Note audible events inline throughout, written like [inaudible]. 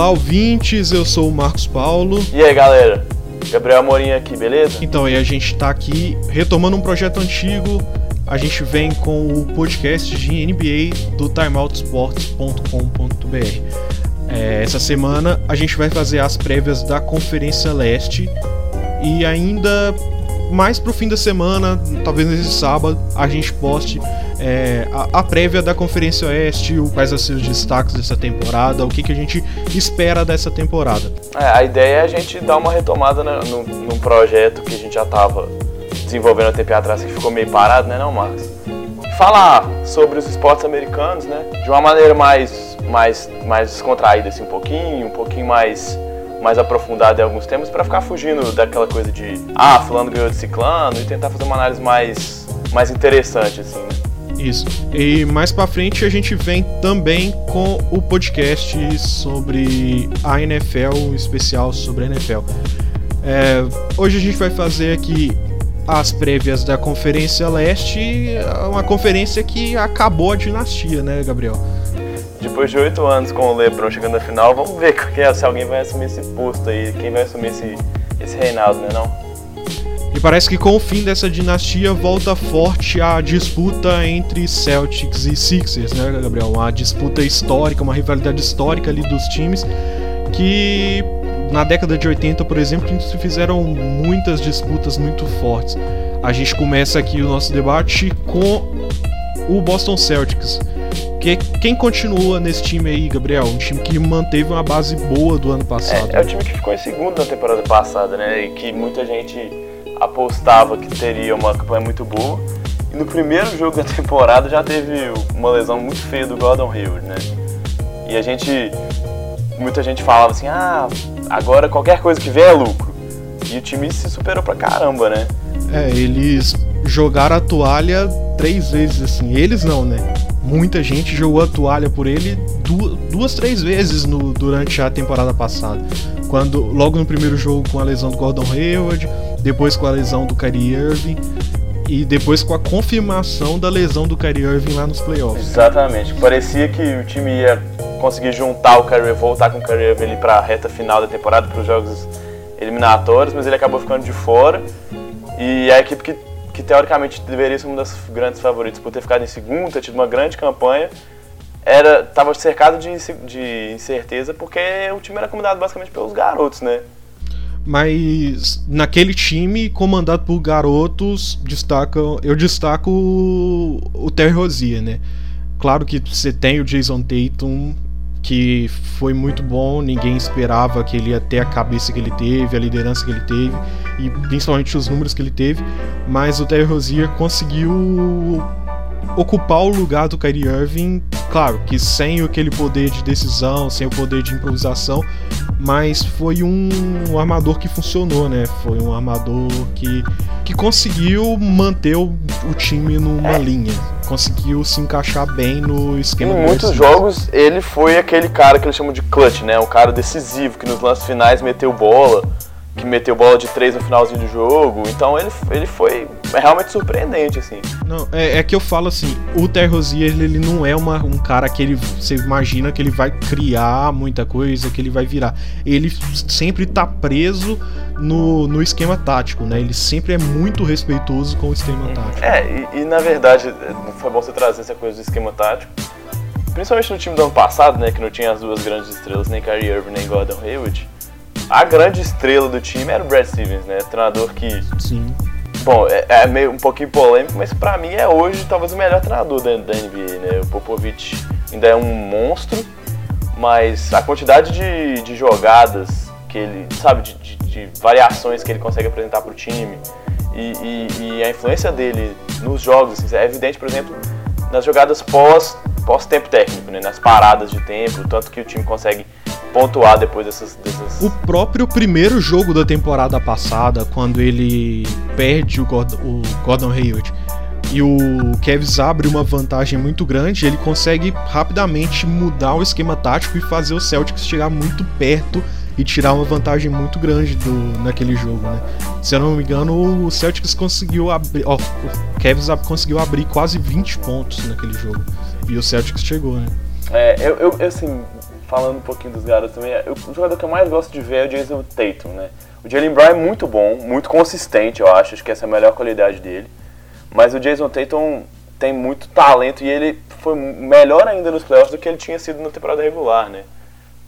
Olá, ouvintes, eu sou o Marcos Paulo. E aí, galera? Gabriel Amorim aqui, beleza? Então, e a gente tá aqui retomando um projeto antigo. A gente vem com o podcast de NBA do timeoutsports.com.br. É, essa semana a gente vai fazer as prévias da Conferência Leste e ainda mais pro fim da semana, talvez nesse sábado, a gente poste é, a, a, prévia da Conferência Oeste, o, quais os destaques dessa temporada, o que, que a gente espera dessa temporada. É, a ideia é a gente dar uma retomada né, no, num projeto que a gente já estava desenvolvendo há tempo atrás, que ficou meio parado, né, não, Marcos? Falar sobre os esportes americanos, né, de uma maneira mais, mais, mais descontraída, assim, um pouquinho, um pouquinho mais mais aprofundada em alguns temas para ficar fugindo daquela coisa de ah, fulano ganhou de ciclano e tentar fazer uma análise mais, mais interessante, assim, né? Isso. E mais para frente a gente vem também com o podcast sobre a NFL, especial sobre a NFL. É, hoje a gente vai fazer aqui as prévias da Conferência Leste, uma conferência que acabou a dinastia, né, Gabriel? Depois de oito anos com o LeBron chegando na final, vamos ver [laughs] se alguém vai assumir esse posto aí, quem vai assumir esse, esse reinado, né não? E parece que com o fim dessa dinastia volta forte a disputa entre Celtics e Sixers, né, Gabriel? Uma disputa histórica, uma rivalidade histórica ali dos times que na década de 80, por exemplo, se fizeram muitas disputas muito fortes. A gente começa aqui o nosso debate com o Boston Celtics. Que, quem continua nesse time aí, Gabriel? Um time que manteve uma base boa do ano passado. É, é o time que ficou em segundo na temporada passada, né? E que muita gente apostava que teria uma campanha muito boa. E no primeiro jogo da [laughs] temporada já teve uma lesão muito feia do Gordon Hayward, né? E a gente. Muita gente falava assim: ah, agora qualquer coisa que vier é lucro. E o time se superou pra caramba, né? É, eles jogaram a toalha três vezes, assim. Eles não, né? Muita gente jogou a toalha por ele duas, duas três vezes no, durante a temporada passada. Quando, logo no primeiro jogo com a lesão do Gordon Hayward, depois com a lesão do Kyrie Irving e depois com a confirmação da lesão do Kyrie Irving lá nos playoffs. Exatamente. Parecia que o time ia conseguir juntar o Kyrie, voltar com o Kyrie Irving para a reta final da temporada para os jogos eliminatórios, mas ele acabou ficando de fora. E a equipe que, que teoricamente deveria ser uma das grandes favoritas por ter ficado em segundo, ter tido uma grande campanha, era estava cercado de, de incerteza porque o time era comandado basicamente pelos garotos, né? Mas naquele time comandado por garotos destaca eu destaco o, o Terry Rozier, né? Claro que você tem o Jason Tatum que foi muito bom, ninguém esperava que ele ia ter a cabeça que ele teve, a liderança que ele teve e principalmente os números que ele teve, mas o Terry Rozier conseguiu ocupar o lugar do Kyrie Irving, claro que sem aquele poder de decisão, sem o poder de improvisação, mas foi um, um armador que funcionou, né? Foi um armador que, que conseguiu manter o, o time numa é. linha, conseguiu se encaixar bem no esquema. Em muitos jogos ele foi aquele cara que eles chamam de clutch, né? Um cara decisivo que nos lances finais meteu bola que meteu bola de três no finalzinho do jogo. Então ele, ele foi realmente surpreendente, assim. Não, é, é que eu falo assim, o Terry Rozier, ele, ele não é uma, um cara que ele, você imagina que ele vai criar muita coisa, que ele vai virar. Ele sempre tá preso no, no esquema tático, né? Ele sempre é muito respeitoso com o esquema tático. É, e, e na verdade, foi bom você trazer essa coisa do esquema tático. Principalmente no time do ano passado, né? Que não tinha as duas grandes estrelas, nem Kyrie Irving, nem Gordon Hayward a grande estrela do time era o Brad Stevens, né? Treinador que. Sim. Bom, é, é meio um pouquinho polêmico, mas para mim é hoje talvez o melhor treinador da, da NBA, né? O Popovich ainda é um monstro, mas a quantidade de, de jogadas que ele, sabe, de, de, de variações que ele consegue apresentar para o time e, e, e, a influência dele nos jogos assim, é evidente, por exemplo, nas jogadas pós, pós tempo técnico, né? nas paradas de tempo, tanto que o time consegue pontuar depois dessas, dessas, O próprio primeiro jogo da temporada passada, quando ele perde o Gordon, o Gordon Hayward e o Kevs abre uma vantagem muito grande, ele consegue rapidamente mudar o esquema tático e fazer o Celtics chegar muito perto e tirar uma vantagem muito grande do, naquele jogo, né? Se eu não me engano, o Celtics conseguiu abrir, ó, o Cavs conseguiu abrir quase 20 pontos naquele jogo e o Celtics chegou, né? É, eu, eu assim, falando um pouquinho dos garotos também, eu, o jogador que eu mais gosto de ver é o Jason Tatum, né? O Jalen Brown é muito bom, muito consistente, eu acho, acho que essa é a melhor qualidade dele. Mas o Jason Tatum tem muito talento e ele foi melhor ainda nos playoffs do que ele tinha sido na temporada regular, né?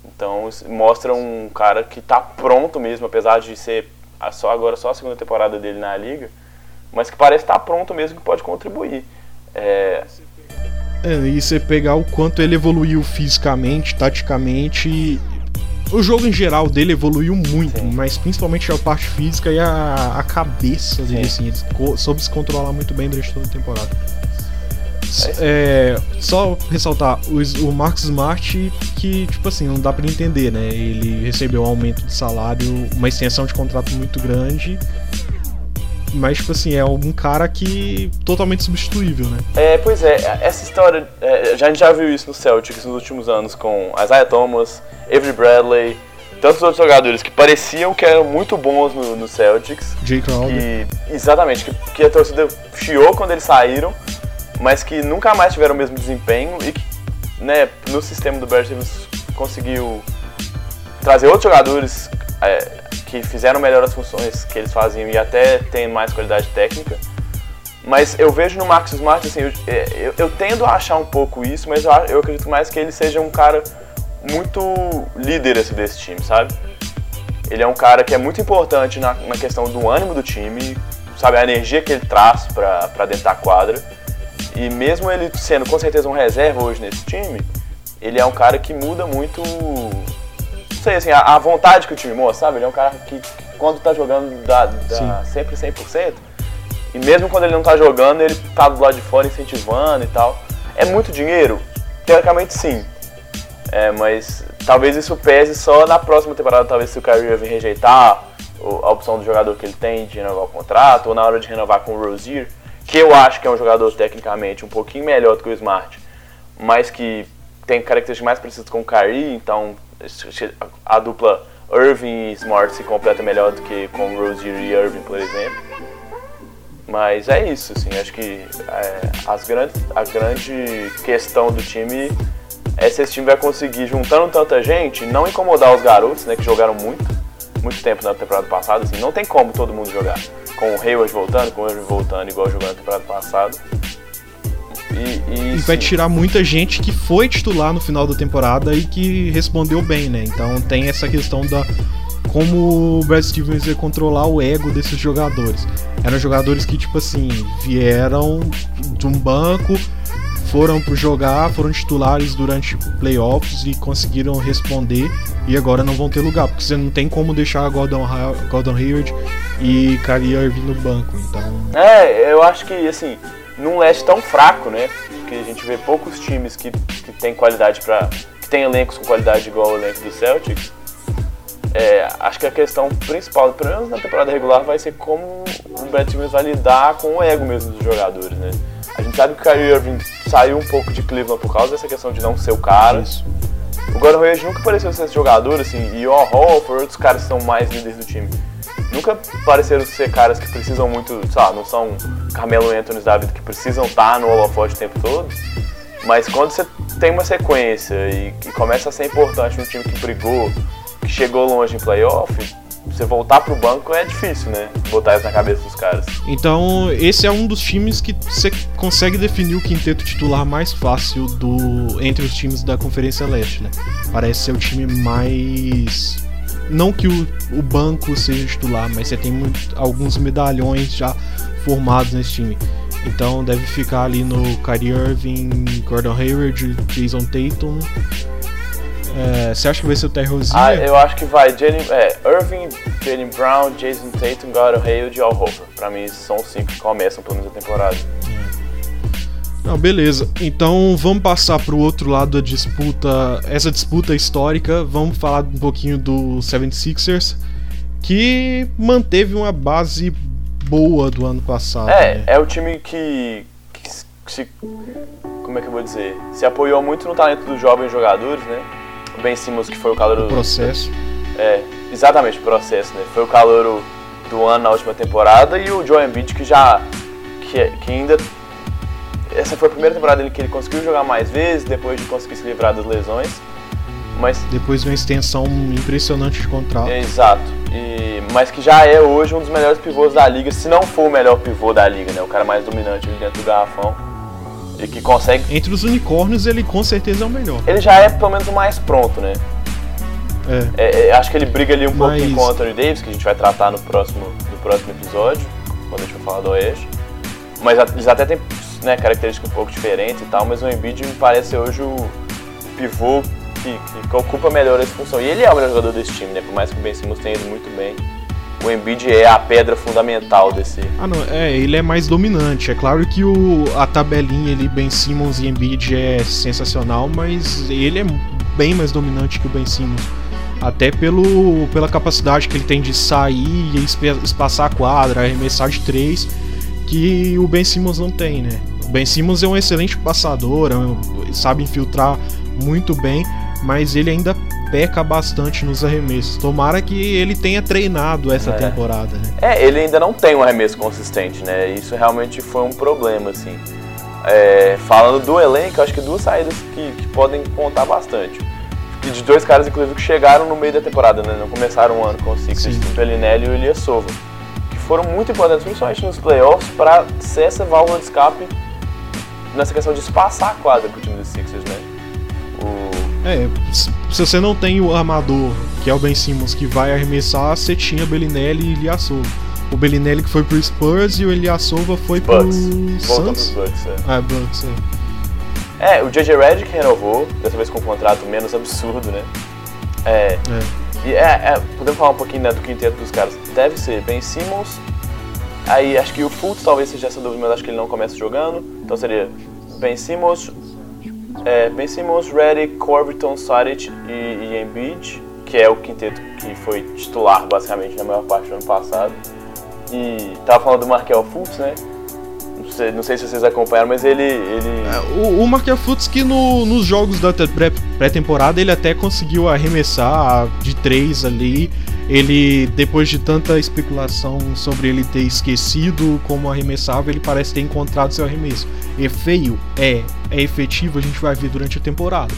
Então mostra um cara que está pronto mesmo, apesar de ser só agora só a segunda temporada dele na liga, mas que parece estar tá pronto mesmo que pode contribuir. É, é, e você pegar o quanto ele evoluiu fisicamente, taticamente. O jogo em geral dele evoluiu muito, Sim. mas principalmente a parte física e a, a cabeça dele, Sim. assim, ele soube se controlar muito bem durante toda a temporada. É, só ressaltar, o, o Marcos Smart, que, tipo assim, não dá para entender, né? Ele recebeu um aumento de salário, uma extensão de contrato muito grande mas, tipo assim, é um cara que totalmente substituível, né? É, pois é, essa história, é, a gente já viu isso no Celtics nos últimos anos com Isaiah Thomas, Avery Bradley, tantos outros jogadores que pareciam que eram muito bons no, no Celtics. Jay Crowder. exatamente, que, que, a torcida chiou quando eles saíram, mas que nunca mais tiveram o mesmo desempenho e que, né, no sistema do Bears conseguiu trazer outros jogadores é, que fizeram melhor as funções que eles faziam e até tem mais qualidade técnica. Mas eu vejo no Marcus Smart, assim, eu, eu, eu tendo a achar um pouco isso, mas eu, eu, acredito mais que ele seja um cara muito líder assim, desse time, sabe? Ele é um cara que é muito importante na, na questão do ânimo do time, sabe? A energia que ele traz pra dentro da quadra. E mesmo ele sendo com certeza um reserva hoje nesse time, ele é um cara que muda muito sei, assim, a, a, vontade que o time mostra, sabe? Ele é um cara que, que quando tá jogando dá, dá sempre 100%. E mesmo quando ele não tá jogando, ele tá do lado de fora incentivando e tal. É muito dinheiro? Teoricamente sim. É, mas talvez isso pese só na próxima temporada, talvez se o Kyrie Irving rejeitar a opção do jogador que ele tem de renovar o contrato, ou na hora de renovar com o Rozier, que eu acho que é um jogador tecnicamente um pouquinho melhor do que o Smart, mas que tem características mais parecidas com o Kyrie, então a dupla Irving e Smart se completa melhor do que com Rozier e Irving, por exemplo. Mas é isso, assim, acho que é, as grandes, a grande questão do time é se esse time vai conseguir, juntando tanta gente, não incomodar os garotos, né, que jogaram muito, muito tempo na temporada passada, assim, não tem como todo mundo jogar. Com o Hayward voltando, com o Irving voltando, igual jogou na temporada passada. E, e, e vai tirar muita gente que foi titular no final da temporada e que respondeu bem, né? Então tem essa questão da como o Brad Stevens ia controlar o ego desses jogadores. Eram jogadores que, tipo assim, vieram de um banco, foram pro jogar, foram titulares durante playoffs e conseguiram responder e agora não vão ter lugar, porque você não tem como deixar Gordon, Gordon Hayward e Kyrie Irving no banco, então... É, eu acho que, assim, num leste tão fraco, né? Que a gente vê poucos times que, que tem qualidade para que tem elencos com qualidade igual o elenco do Celtics. É, acho que a questão principal, pelo menos na temporada regular, vai ser como o Brad Stevens vai lidar com o ego mesmo dos jogadores, né? A gente sabe que o Kyrie Irving saiu um pouco de Cleveland por causa dessa questão de não ser o cara. Isso. O Gordon Hayward nunca pareceu ser esse jogador, assim, e o Horford, outros caras que são mais líderes do time nunca pareceram ser caras que precisam muito, sei lá, não são Carmelo Anthony da vida que precisam estar no holofote o tempo todo. Mas quando você tem uma sequência e, e começa a ser importante um time que brigou, que chegou longe em playoff, você voltar pro banco é difícil, né? Botar isso na cabeça dos caras. Então, esse é um dos times que você consegue definir o quinteto titular mais fácil do entre os times da Conferência Leste, né? Parece ser o time mais não que o, o banco seja titular, mas você tem muito, alguns medalhões já formados nesse time. Então deve ficar ali no Kyrie Irving, Gordon Hayward, Jason Tatum. É, você acha que vai ser o Terry Rozier? Ah, eu acho que vai. Jalen, é, Irving, Jalen Brown, Jason Tatum, Gordon Hayward e Al Horford. Pra mim, são os cinco que começam pelo menos a temporada. Não, beleza. Então vamos passar para o outro lado da disputa, essa disputa histórica. Vamos falar um pouquinho do 76ers, que manteve uma base boa do ano passado. É, né? é o time que, que, se. Como é que eu vou dizer? Se apoiou muito no talento dos jovens jogadores, né? O Ben Simmons, que foi o calor do. processo. É, exatamente, o processo, né? Foi o calor do ano na última temporada e o Joe Embiid, que já. que, que ainda essa foi a primeira temporada que ele conseguiu jogar mais vezes, depois de conseguir se livrar das lesões. Mas depois de uma extensão impressionante de contrato. Exato. E, mas que já é hoje um dos melhores pivôs da liga, se não for o melhor pivô da liga, né? O cara mais dominante dentro do garrafão. E que consegue. Entre os unicórnios, ele com certeza é o melhor. Ele já é pelo menos o mais pronto, né? É. É, é, acho que ele briga ali um mas... pouquinho com o Anthony Davis, que a gente vai tratar no próximo, no próximo episódio, quando a gente for falar do Oeste. Mas eles até têm né, características um pouco diferentes e tal, mas o Embiid me parece hoje o pivô que, que, ocupa melhor essa função. E ele é o melhor jogador desse time, né? Por mais que o Ben Simmons tenha ido muito bem. O Embiid é a pedra fundamental desse. Ah, não, é, ele é mais dominante. É claro que o, a tabelinha ali, Ben Simmons e Embiid é sensacional, mas ele é bem mais dominante que o Ben Simmons. Até pelo, pela capacidade que ele tem de sair e espaçar a quadra, arremessar de três, que o Ben Simmons não tem, né? Ben Simmons é um excelente passador, é sabe infiltrar muito bem, mas ele ainda peca bastante nos arremessos. Tomara que ele tenha treinado essa é. temporada, né? É, ele ainda não tem um arremesso consistente, né? Isso realmente foi um problema, assim. É, falando do elenco, acho que duas saídas que, que podem contar bastante. E de dois caras, inclusive, que chegaram no meio da temporada, né? Não começaram o ano com o Sixers, o Pelinelli e o Elias Sova. Que foram muito importantes, principalmente nos playoffs, para ser essa válvula de escape nessa questão de espaçar a quadra pro time dos Sixers, né? É, se você não tem o armador, que é o Ben Simmons, que vai arremessar, você tinha Bellinelli e Ilyasova. O Bellinelli que foi pro Spurs e o Ilyasova foi Bucks. pro Suns. Bucks, é. Ah, Bucks, é. É, o JJ Redick renovou, dessa vez com um contrato menos absurdo, né? É. é. E é, é, podemos falar um pouquinho né, do quinteto dos caras. Deve ser Ben Simmons. Aí acho que o Fultz talvez seja essa dúvida, mas acho que ele não começa jogando. Então seria Ben Simmons, é, Ben Simmons, Reddick, Corbiton, Saric e, e Embiid, que é o quinteto que foi titular basicamente na maior parte do ano passado. E tava falando do Markel Fultz, né? Não sei, não sei, se vocês acompanharam, mas ele. ele... É, o, o Markel Fultz que no, nos jogos da pré-temporada ele até conseguiu arremessar de três ali ele, depois de tanta especulação sobre ele ter esquecido como arremessava, ele parece ter encontrado seu arremesso. É feio? É. É efetivo? A gente vai ver durante a temporada.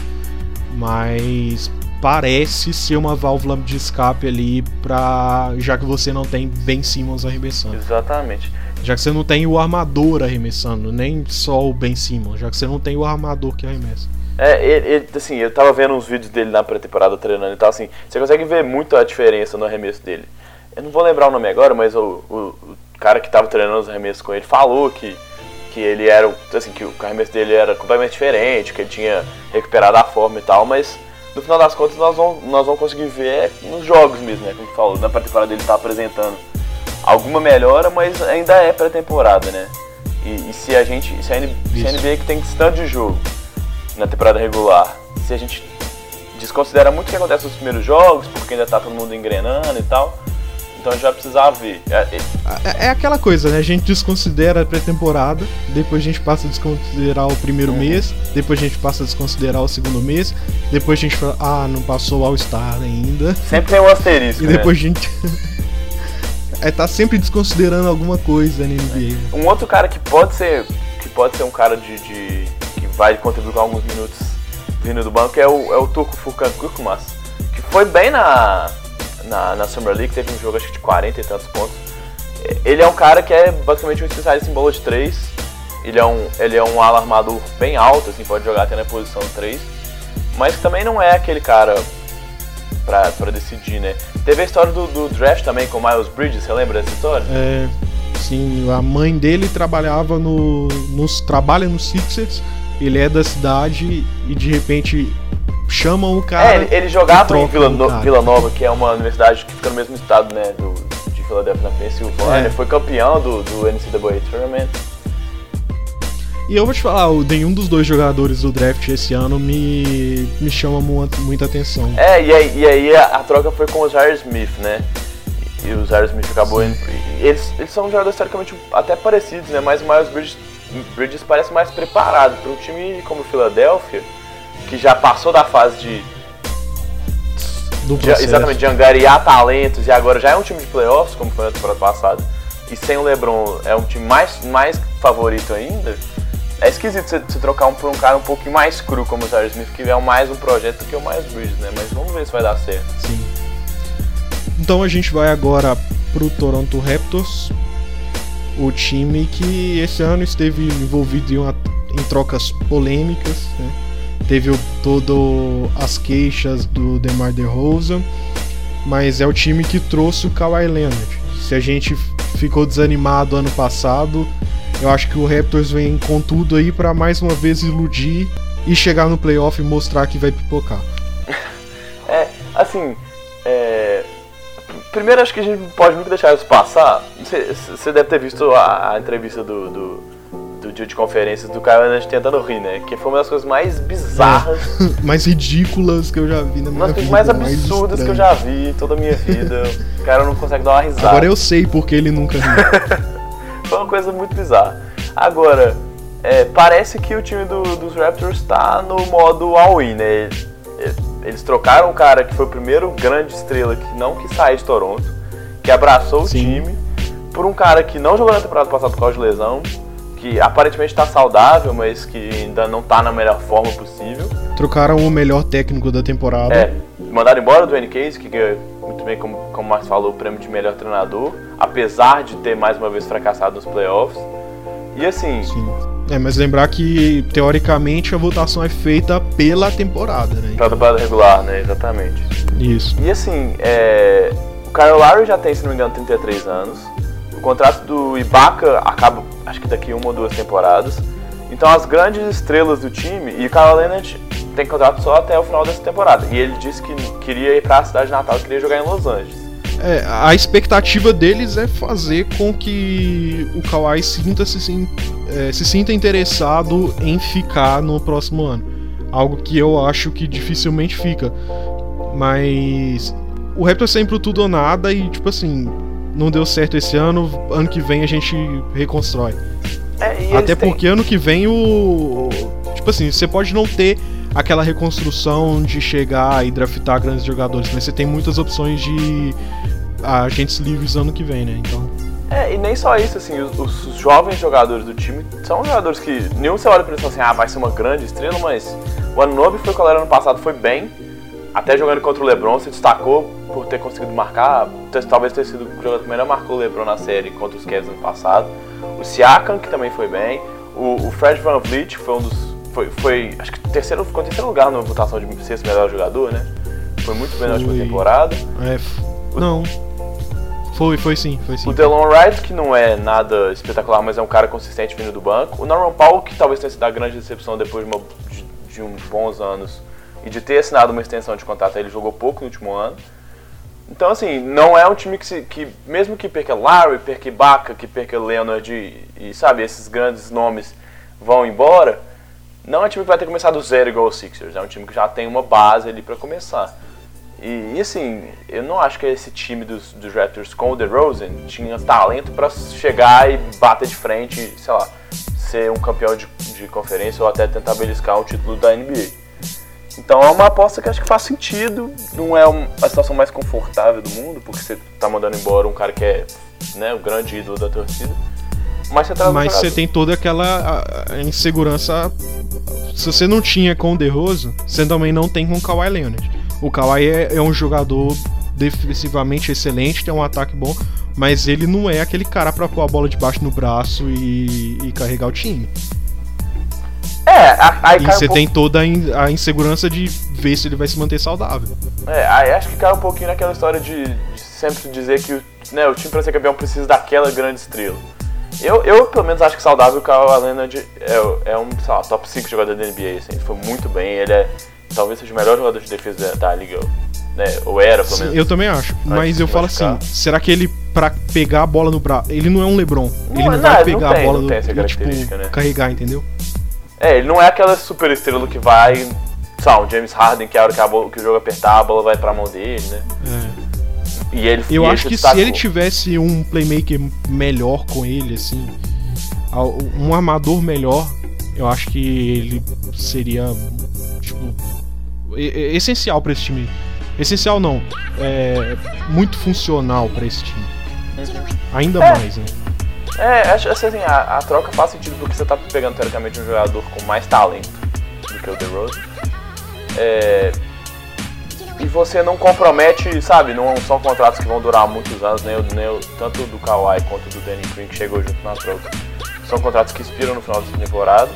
Mas parece ser uma válvula de escape ali para já que você não tem Ben Simmons arremessando. Exatamente. Já que você não tem o armador arremessando, nem só o Ben Simmons, já que você não tem o armador que arremessa. É, ele, ele, assim, eu tava vendo uns vídeos dele na pré-temporada treinando e tal, assim, você consegue ver muito a diferença no arremesso dele. Eu não vou lembrar o nome agora, mas o, o, o cara que tava treinando os arremessos com ele falou que, que ele era, assim, que o arremesso dele era completamente diferente, que ele tinha recuperado a forma e tal, mas no final das contas nós vamos, nós vamos conseguir ver nos jogos mesmo, né, como falou, na pré-temporada ele tá apresentando alguma melhora, mas ainda é pré-temporada, né. E, e, se a gente, se a, NBA, se a NBA que tem tanto de jogo na temporada regular, se a gente desconsidera muito o que acontece nos primeiros jogos, porque ainda tá todo mundo engrenando e tal, então a gente vai precisar ver. É, é, é aquela coisa, né? A gente desconsidera a pré-temporada, depois a gente passa a desconsiderar o primeiro uhum. mês, depois a gente passa a desconsiderar o segundo mês, depois a gente fala, ah, não passou o All-Star ainda. Sempre tem um asterisco. E depois né? a gente. [laughs] é, tá sempre desconsiderando alguma coisa na NBA. Um outro cara que pode ser. Que pode ser um cara de, de vai contribuir com alguns minutos vindo do banco, é o, é o Turco Furkan Kurkumas, que foi bem na, na, na Summer League, teve um jogo acho que de 40 e tantos pontos. Ele é um cara que é basicamente um especialista em bola de 3. Ele é um, ele é um ala armador bem alto, assim, pode jogar até na posição 3. Mas também não é aquele cara pra decidir, né? Teve a história do, do draft também com o Miles Bridges, você lembra dessa história? É, sim, a mãe dele trabalhava no. Nos, trabalha no Sixers ele é da cidade e de repente chamam o cara. É, ele, ele jogava em Vila, no, Vila Nova, que é uma universidade que fica no mesmo estado, né, do, de Filadélfia, na Pensilvânia. É. Foi campeão do, do NCAA Tournament. E eu vou te falar, nenhum dos dois jogadores do draft esse ano me, me chama muito, muita atenção. É, e aí, e aí a, a, troca foi com o Zaire Smith, né? E o Zaire Smith acabou indo. Eles, eles são jogadores teoricamente até parecidos, né? Mas o Miles Bridges Bridges parece mais preparado para um time como o Philadelphia, que já passou da fase de, de exatamente de angariar talentos e agora já é um time de playoffs, como foi na temporada passada. E sem o LeBron é um time mais, mais favorito ainda. é esquisito você, você trocar um por um cara um pouquinho mais cru como o Tyler Smith, que é mais um projeto do que o Miles Bridges, né? Mas vamos ver se vai dar certo. Sim. Então a gente vai agora pro Toronto Raptors, o time que esse ano esteve envolvido em, uma, em trocas polêmicas, né? Teve todo as queixas do DeMar DeRozan, mas é o time que trouxe o Kawhi Leonard. Se a gente ficou desanimado ano passado, eu acho que o Raptors vem com tudo aí para mais uma vez iludir e chegar no playoff e mostrar que vai pipocar. [laughs] É, assim, é... primeiro acho que a gente pode nunca deixar isso passar. Você deve ter visto a, a entrevista do, do, do, dia de conferências do Leonard tentando rir, né? Que foi uma das coisas mais bizarras, [laughs] mais ridículas que eu já vi na minha uma vida. Uma das coisas mais absurdas mais que eu já vi toda a minha vida. o cara não consegue dar uma risada. Agora eu sei porque ele nunca riu. [laughs] Foi uma coisa muito bizarra. Agora, é, parece que o time do, dos Raptors está no modo all-in, né? Eles trocaram o cara que foi o primeiro grande estrela que não quis sair de Toronto, que abraçou Sim. o time, por um cara que não jogou na temporada passada por causa de lesão, que aparentemente está saudável, mas que ainda não está na melhor forma possível. Trocaram o melhor técnico da temporada. É, mandaram embora o Dwayne Case, que ganhou muito bem, como, como o Marcos falou, o prêmio de melhor treinador, apesar de ter mais uma vez fracassado nos playoffs. E assim. Sim. É, mas lembrar que teoricamente a votação é feita pela temporada, né? Pela temporada regular, né? Exatamente. Isso. E assim, é... o Lowry já tem, se não me engano, 33 anos. O contrato do Ibaka acaba, acho que daqui uma ou duas temporadas. Então as grandes estrelas do time, e o Kyle Leonard tem contrato só até o final dessa temporada. E ele disse que queria ir para a cidade natal, queria jogar em Los Angeles. É, a expectativa deles é fazer com que o Kawhi sinta se, é, se sinta interessado em ficar no próximo ano. Algo que eu acho que dificilmente fica. Mas o Raptor é sempre o tudo ou nada e tipo assim, não deu certo esse ano, ano que vem a gente reconstrói. É, Até porque têm... ano que vem o. Tipo assim, você pode não ter aquela reconstrução de chegar e draftar grandes jogadores, mas você tem muitas opções de agentes livres ano que vem, né? Então. É, e nem só isso, assim, os, os, jovens jogadores do time são jogadores que nenhum você olha pra eles e assim, ah, vai ser uma grande estrela, mas o Anunobi foi qual era ano passado, foi bem, até jogando contra o LeBron, se destacou por ter conseguido marcar, talvez ter sido o jogador que melhor marcou o LeBron na série contra os Cavs ano passado, o Siakam, que também foi bem, o, o Fred Van Vliet, que foi um dos foi, foi acho que terceiro, ficou em terceiro lugar na votação de sexto melhor jogador, né? Foi muito bem na última temporada. É, o, não. Foi, foi sim, foi sim. O Delon Wright, que não é nada espetacular, mas é um cara consistente vindo do banco. O Norman Powell, que talvez tenha sido a grande decepção depois de, uma, de, de uns bons anos e de ter assinado uma extensão de contrato, ele jogou pouco no último ano. Então, assim, não é um time que, se, que mesmo que perca Larry, perca Ibaka, que perca Leonard e, e, sabe, esses grandes nomes vão embora, não é um time que vai ter que começar do zero igual o Sixers, é um time que já tem uma base ali para começar. E, e, assim, eu não acho que esse time dos, dos Raptors com o DeRozan tinha talento para chegar e bater de frente, sei lá, ser um campeão de, de conferência ou até tentar beliscar o título da NBA. Então é uma aposta que acho que faz sentido, não é a situação mais confortável do mundo, porque você tá mandando embora um cara que é né, o grande ídolo da torcida. Mas você, Mas você tem toda aquela insegurança. Se você não tinha com o DeRozan, você também não tem com o Kawhi Leonard. O Kawhi é, é um jogador defensivamente excelente, tem um ataque bom, mas ele não é aquele cara para pôr a bola debaixo no braço e, e carregar o time. É, aí E você um tem toda a insegurança de ver se ele vai se manter saudável. É, aí acho que cai um pouquinho naquela história de, de sempre dizer que né, o time para ser campeão precisa daquela grande estrela. Eu, eu, pelo menos, acho que saudável o Kawhi Leonard é, é um, sei lá, top 5 jogador da NBA, assim, ele foi muito bem, ele é, talvez seja o melhor jogador de defesa da, da liga, né, ou era, pelo menos. eu também acho, mas eu falo assim, será que ele, pra pegar a bola no braço, ele não é um LeBron, não, ele não, não vai pegar não tem, a bola no, e, tipo, né? carregar, entendeu? É, ele não é aquela super estrela que vai, sei lá, um James Harden, que a hora que, a bola, que o jogo apertar, a bola vai pra mão dele, né? É. E ele, eu e acho que se ele tivesse um playmaker melhor com ele, assim, um armador melhor, eu acho que ele seria tipo, essencial para esse time. Essencial não, é muito funcional para esse time. Ainda é. mais, né? É, acho assim, a, a, troca faz sentido porque você tá pegando teoricamente um jogador com mais talento do que o DeRozan. É, e você não compromete, sabe, não são contratos que vão durar muitos anos, nem, nem tanto do Kawhi quanto do Danny Green que chegou junto na troca. São contratos que expiram no final da temporada.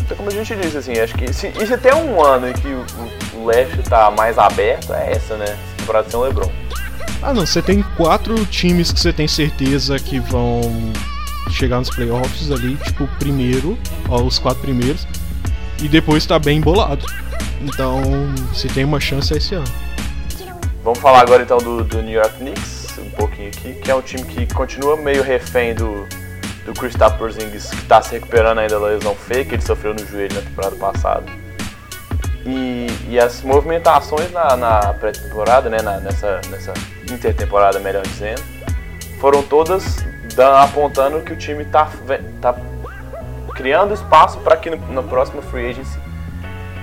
Então, como a gente disse, assim, acho que se, e se tem um ano em que o, o, leste tá mais aberto, é essa, né? Temporada sem o LeBron. Ah, não, você tem quatro times que você tem certeza que vão chegar nos playoffs ali, tipo, primeiro, ó, os quatro primeiros, e depois tá bem embolado. Então, se tem uma chance é esse ano. Vamos falar agora então do, do New York Knicks, um pouquinho aqui, que é um time que continua meio refém do, do Kristaps Porzingis, que está se recuperando ainda da lesão feia que ele sofreu no joelho na temporada passada. E, e as movimentações na, na pré-temporada, né, na, nessa, nessa intertemporada, melhor dizendo, foram todas apontando que o time está tá criando espaço para que no, no próximo free agency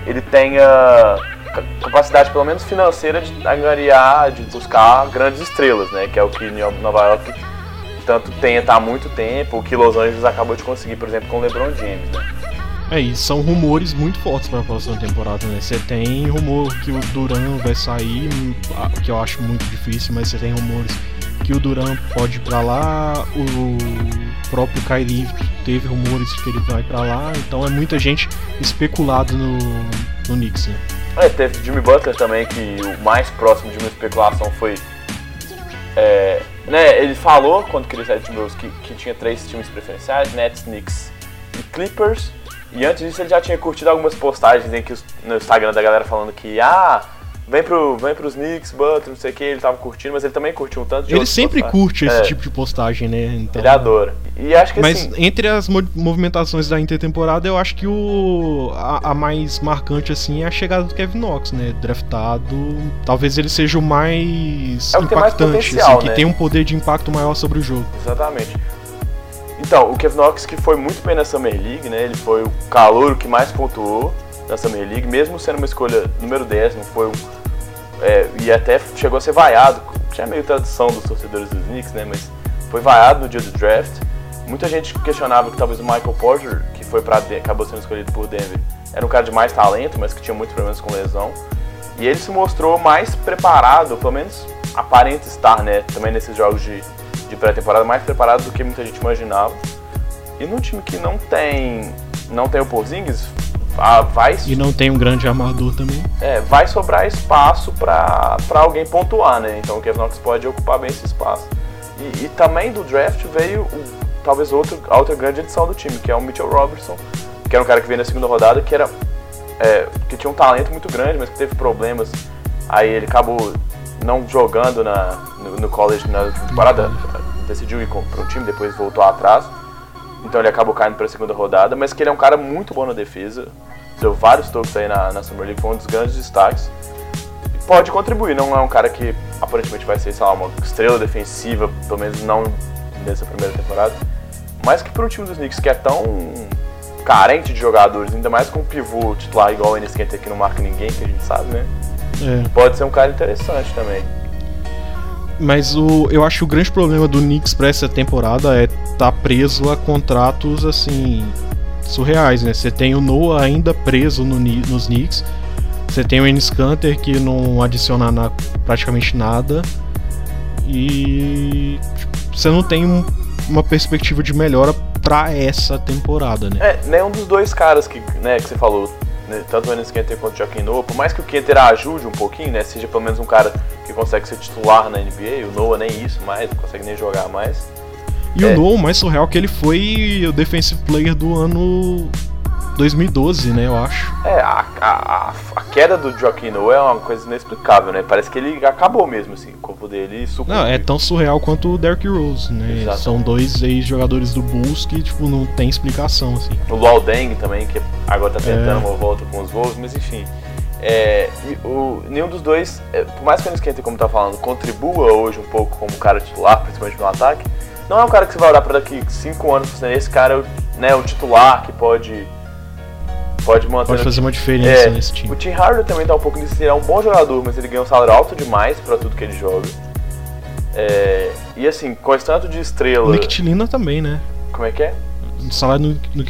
ele tenha capacidade, pelo menos financeira, de angariar, de buscar grandes estrelas, né? Que é o que Nova York tanto tenta há muito tempo, o que Los Angeles acabou de conseguir, por exemplo, com o LeBron James, né? É, e são rumores muito fortes para a próxima temporada, né? Você tem rumor que o Duran vai sair, que eu acho muito difícil, mas você tem rumores que o Duran pode ir para lá, o próprio Kyrie teve rumores que ele vai para lá, então é muita gente especulado no, no Knicks, né? É, teve Jimmy Butler também, que o mais próximo de uma especulação foi. É, né, ele falou, quando queria sair de Timberwolves, que, que tinha três times preferenciais: Nets, Knicks e Clippers. E antes disso ele já tinha curtido algumas postagens em que no Instagram da galera falando que, ah, vem, pro, vem pros Knicks, Butler, não sei o que, ele tava curtindo, mas ele também curtiu um tanto de Ele sempre postagens. curte esse é. tipo de postagem, né? Então... Ele adora. E acho que Mas assim... entre as movimentações da intertemporada, eu acho que o a, a, mais marcante assim é a chegada do Kevin Knox, né? Draftado. Talvez ele seja o mais é o impactante, mais assim, que né? tem um poder de impacto maior sobre o jogo. Exatamente. Então, o Kevin Knox que foi muito bem na Summer League, né? Ele foi o calor que mais pontuou na Summer League, mesmo sendo uma escolha número 10, não foi um é, e até chegou a ser vaiado, tinha meio tradição dos torcedores dos Knicks, né? Mas foi vaiado no dia do draft. Muita gente questionava que talvez o Michael Porter, que foi para acabou sendo escolhido por Denver, era um cara de mais talento, mas que tinha muitos problemas com lesão. E ele se mostrou mais preparado, pelo menos aparente estar, né? Também nesses jogos de, de pré-temporada, mais preparado do que muita gente imaginava. E num time que não tem não tem o Porzingis, ah, vai e não tem um grande armador também. É, vai sobrar espaço para alguém pontuar, né? Então o Kevin Knox pode ocupar bem esse espaço. E, e também do draft veio o, talvez outro, a outra grande edição do time, que é o Mitchell Robertson, que era um cara que veio na segunda rodada, que era é, que tinha um talento muito grande, mas que teve problemas. Aí ele acabou não jogando na, no, no college na temporada, decidiu ir para o time, depois voltou atrás. Então ele acabou caindo para a segunda rodada, mas que ele é um cara muito bom na defesa. Deu vários toques aí na, na Summer League, foi um dos grandes destaques. Pode contribuir, não é um cara que aparentemente vai ser, sei lá, uma estrela defensiva, pelo menos não nessa primeira temporada. Mas que para um time dos Knicks que é tão carente de jogadores, ainda mais com um pivô titular igual o Enes Kanter que não marca ninguém, que a gente sabe, né? É. Pode ser um cara interessante também. Mas o, eu acho que o grande problema do Knicks para essa temporada é estar tá preso a contratos assim surreais, né? Você tem o Noah ainda preso no, nos Knicks, você tem o Enes Kanter que não adiciona na, praticamente nada e você não tem um, uma perspectiva de melhora para essa temporada, né? É, nenhum dos dois caras que, né, que você falou tanto o Enes Kanter quanto o Joaquim Noah, por mais que o Kanter ajude um pouquinho, né, seja pelo menos um cara que consegue ser titular na NBA, o Noah nem isso mais, não consegue nem jogar mais. E é. o Noah, o mais surreal que ele foi o defensive player do ano 2012, né, eu acho. É, a, a, a queda do Joaquim Noah é uma coisa inexplicável, né? Parece que ele acabou mesmo, assim, o corpo dele sucumbiu. Não, é tão surreal quanto o Derrick Rose, né? Exatamente. São dois ex-jogadores do Bulls que, tipo, não tem explicação, assim. O Luol Deng também, que agora tá tentando é. uma volta com os Wolves, mas enfim... É, o, nenhum dos dois, é, por mais que o Esquenta, como tá falando, contribua hoje um pouco como cara titular, principalmente no ataque, não é um cara que você vai olhar para daqui 5 anos e esse cara é né, o titular que pode pode manter pode fazer uma diferença é, nesse time. O Tim Hardaway também tá um pouco nisso, ele é um bom jogador, mas ele ganha um salário alto demais para tudo que ele joga. É, E assim, com esse tanto de estrela. Nictilina também, né? Como é que é? O salário no, no.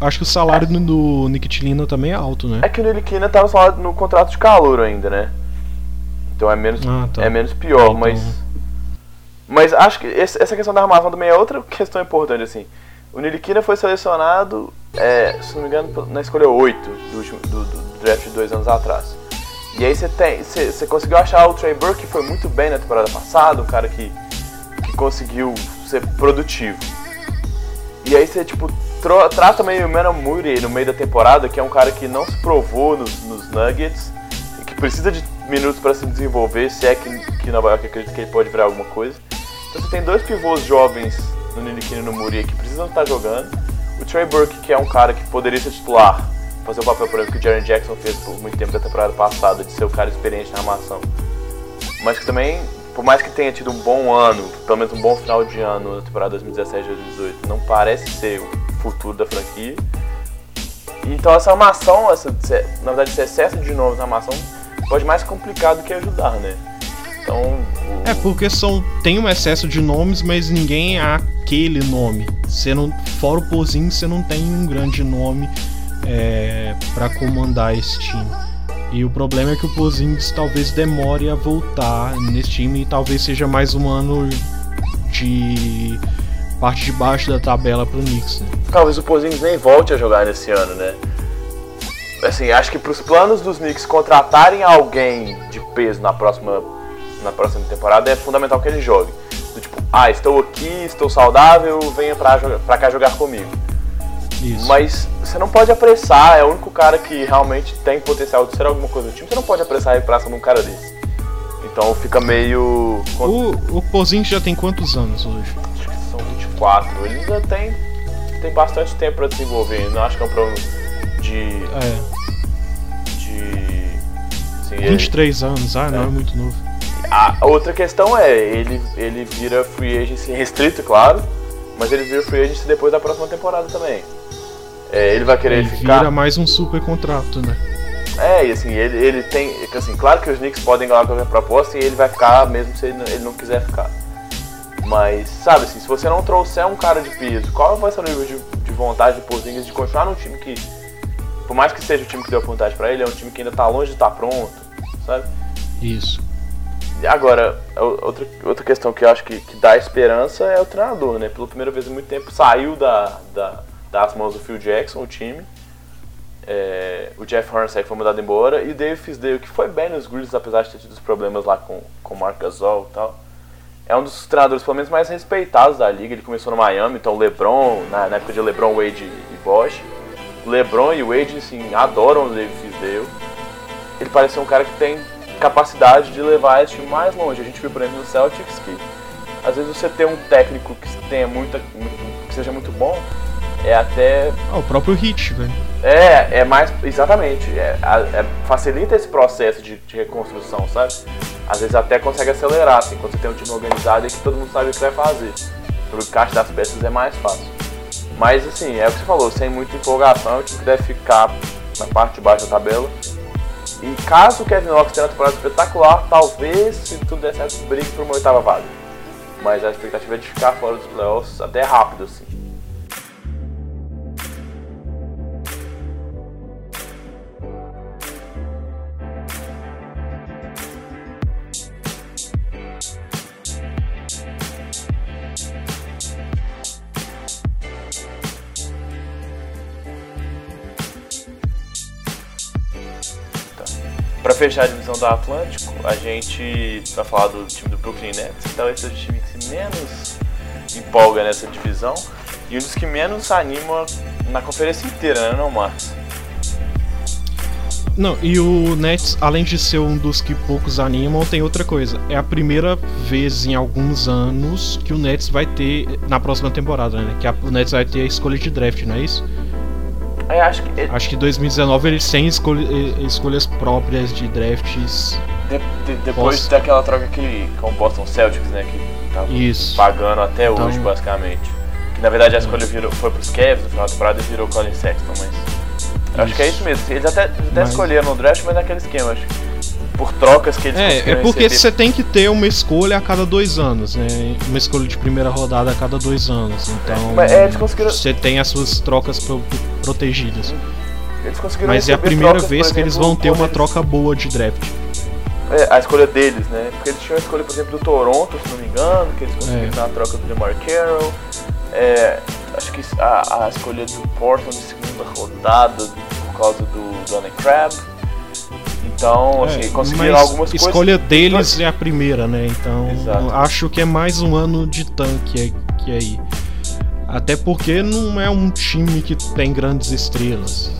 Acho que o salário é. do Nictilina também é alto, né? É que o Nictilina tá no, salário, no contrato de calor ainda, né? Então é menos, ah, tá. é menos pior, é, então... mas. Mas acho que essa questão da armação também é outra questão importante, assim. O Niliquina foi selecionado, é, se não me engano, na escolha 8 do, último, do, do draft de dois anos atrás. E aí você tem. Você conseguiu achar o Trey Burke, que foi muito bem na temporada passada, um cara que, que conseguiu ser produtivo. E aí você, tipo, traz também o Mena Murray no meio da temporada, que é um cara que não se provou nos, nos Nuggets, que precisa de minutos para se desenvolver, se é que, que Nova York acredita que ele pode virar alguma coisa. Então você tem dois pivôs jovens no Niliquino e no Muri que precisam estar jogando. O Trey Burke, que é um cara que poderia ser titular, fazer o papel, por exemplo, que o Jaren Jackson fez por muito tempo da temporada passada, de ser o cara experiente na armação. Mas que também, por mais que tenha tido um bom ano, pelo menos um bom final de ano na temporada 2017-2018, não parece ser o futuro da franquia. Então essa armação, essa, na verdade esse excesso de nomes na armação pode mais complicar do que ajudar, né? Então. O... É, porque são, tem um excesso de nomes, mas ninguém é aquele nome. Você não, fora o Pozinho, você não tem um grande nome é, para comandar esse time. E o problema é que o Pozinhos talvez demore a voltar nesse time e talvez seja mais um ano de parte de baixo da tabela pro Knicks. Né? Talvez o Pozinhos nem volte a jogar nesse ano, né? Assim, acho que para os planos dos Knicks contratarem alguém de peso na próxima, na próxima temporada é fundamental que ele jogue. Do tipo, ah, estou aqui, estou saudável, venha para cá jogar comigo. Isso. Mas você não pode apressar, é o único cara que realmente tem potencial de ser alguma coisa do time, você não pode apressar a recuperação de um cara desse. Então fica meio. O, o Pozinho já tem quantos anos hoje? Acho que são 24. Ele ainda tem, tem bastante tempo para desenvolver, não acho que é um problema de. É. De. Assim, 23 ele, anos, ah, não é, é muito novo. A outra questão é, ele, ele vira free agency restrito, claro, mas ele vira free agency depois da próxima temporada também. É, ele vai querer ele ficar. Vira mais um super contrato, né? É, e assim, ele, ele tem. Assim, claro que os Knicks podem ganhar qualquer proposta e ele vai ficar mesmo se ele, ele não quiser ficar. Mas, sabe assim, se você não trouxer um cara de peso, qual vai ser o nível de, de vontade de Porzingis de continuar num time que, por mais que seja o time que deu a oportunidade para ele, é um time que ainda tá longe de estar tá pronto, sabe? Isso. Agora, outra, outra questão que eu acho que, que dá esperança é o treinador, né? Pela primeira vez em muito tempo saiu da, da, das mãos do Phil Jackson, o time. É, o Jeff Hornacek foi mandado embora e o Dave Fisdale, que foi bem nos Grizzlies, apesar de ter tido os problemas lá com, com o Marc Gasol e tal. É um dos treinadores, pelo menos, mais respeitados da liga. Ele começou no Miami, então LeBron, na, na época de LeBron, Wade e Bosch. LeBron e Wade, assim, adoram o Dave Fisdale. Ele parece ser um cara que tem capacidade de levar esse time mais longe. A gente viu, por exemplo, no Celtics que às vezes você ter um técnico que tenha muita, que seja muito bom é até. Ah, o próprio hit, velho. É, é mais. Exatamente. É, é, facilita esse processo de, de, reconstrução, sabe? Às vezes até consegue acelerar, assim, quando você tem um time organizado e que todo mundo sabe o que vai fazer. Pro encaixe das peças é mais fácil. Mas assim, é o que você falou, sem muita empolgação, o time deve ficar na parte de baixo da tabela. E caso o Kevin Knox tenha uma temporada espetacular, talvez, se tudo der certo, brigue por uma oitava vaga. Mas a expectativa é de ficar fora dos playoffs até rápido, assim. Para fechar a divisão do Atlântico, a gente vai falar do time do Brooklyn Nets, que talvez seja o time que menos empolga nessa divisão e um dos que menos anima na conferência inteira, né, não, Marcos? Não, e o Nets, além de ser um dos que poucos animam, tem outra coisa. É a primeira vez em alguns anos que o Nets vai ter, na próxima temporada, né? Que a, o Nets vai ter a escolha de draft, não é isso? É, acho que. Acho que 2019 eles têm escolha, escolhas próprias de drafts. De, de, depois daquela troca que com o Boston Celtics, né? Que tava Isso. pagando até então... hoje, basicamente. Que na verdade a escolha virou, foi pros Cavs no final da temporada e virou Colin Sexton, mas. Acho que é isso mesmo. Eles até, até mas... escolheram no draft, mas naquele esquema, acho. Por trocas que eles É, é porque você tem que ter uma escolha a cada dois anos, né? Uma escolha de primeira rodada a cada dois anos. Então, é, conseguiram... você tem as suas trocas pro, protegidas. Mas é a primeira trocas, vez exemplo, que eles vão ter uma eles... troca boa de draft. É, a escolha deles, né? Porque eles tinham a escolha, por exemplo, do Toronto, se não me engano, que eles conseguiram é. na troca do DeMar Carroll. É, acho que a, a escolha do Portland de segunda rodada por causa do Donny Crab. Então, é, assim, conseguiram algumas coisas. A escolha deles é a primeira, né? Então, acho que é mais um ano de tanque que aí. Até porque não é um time que tem grandes estrelas.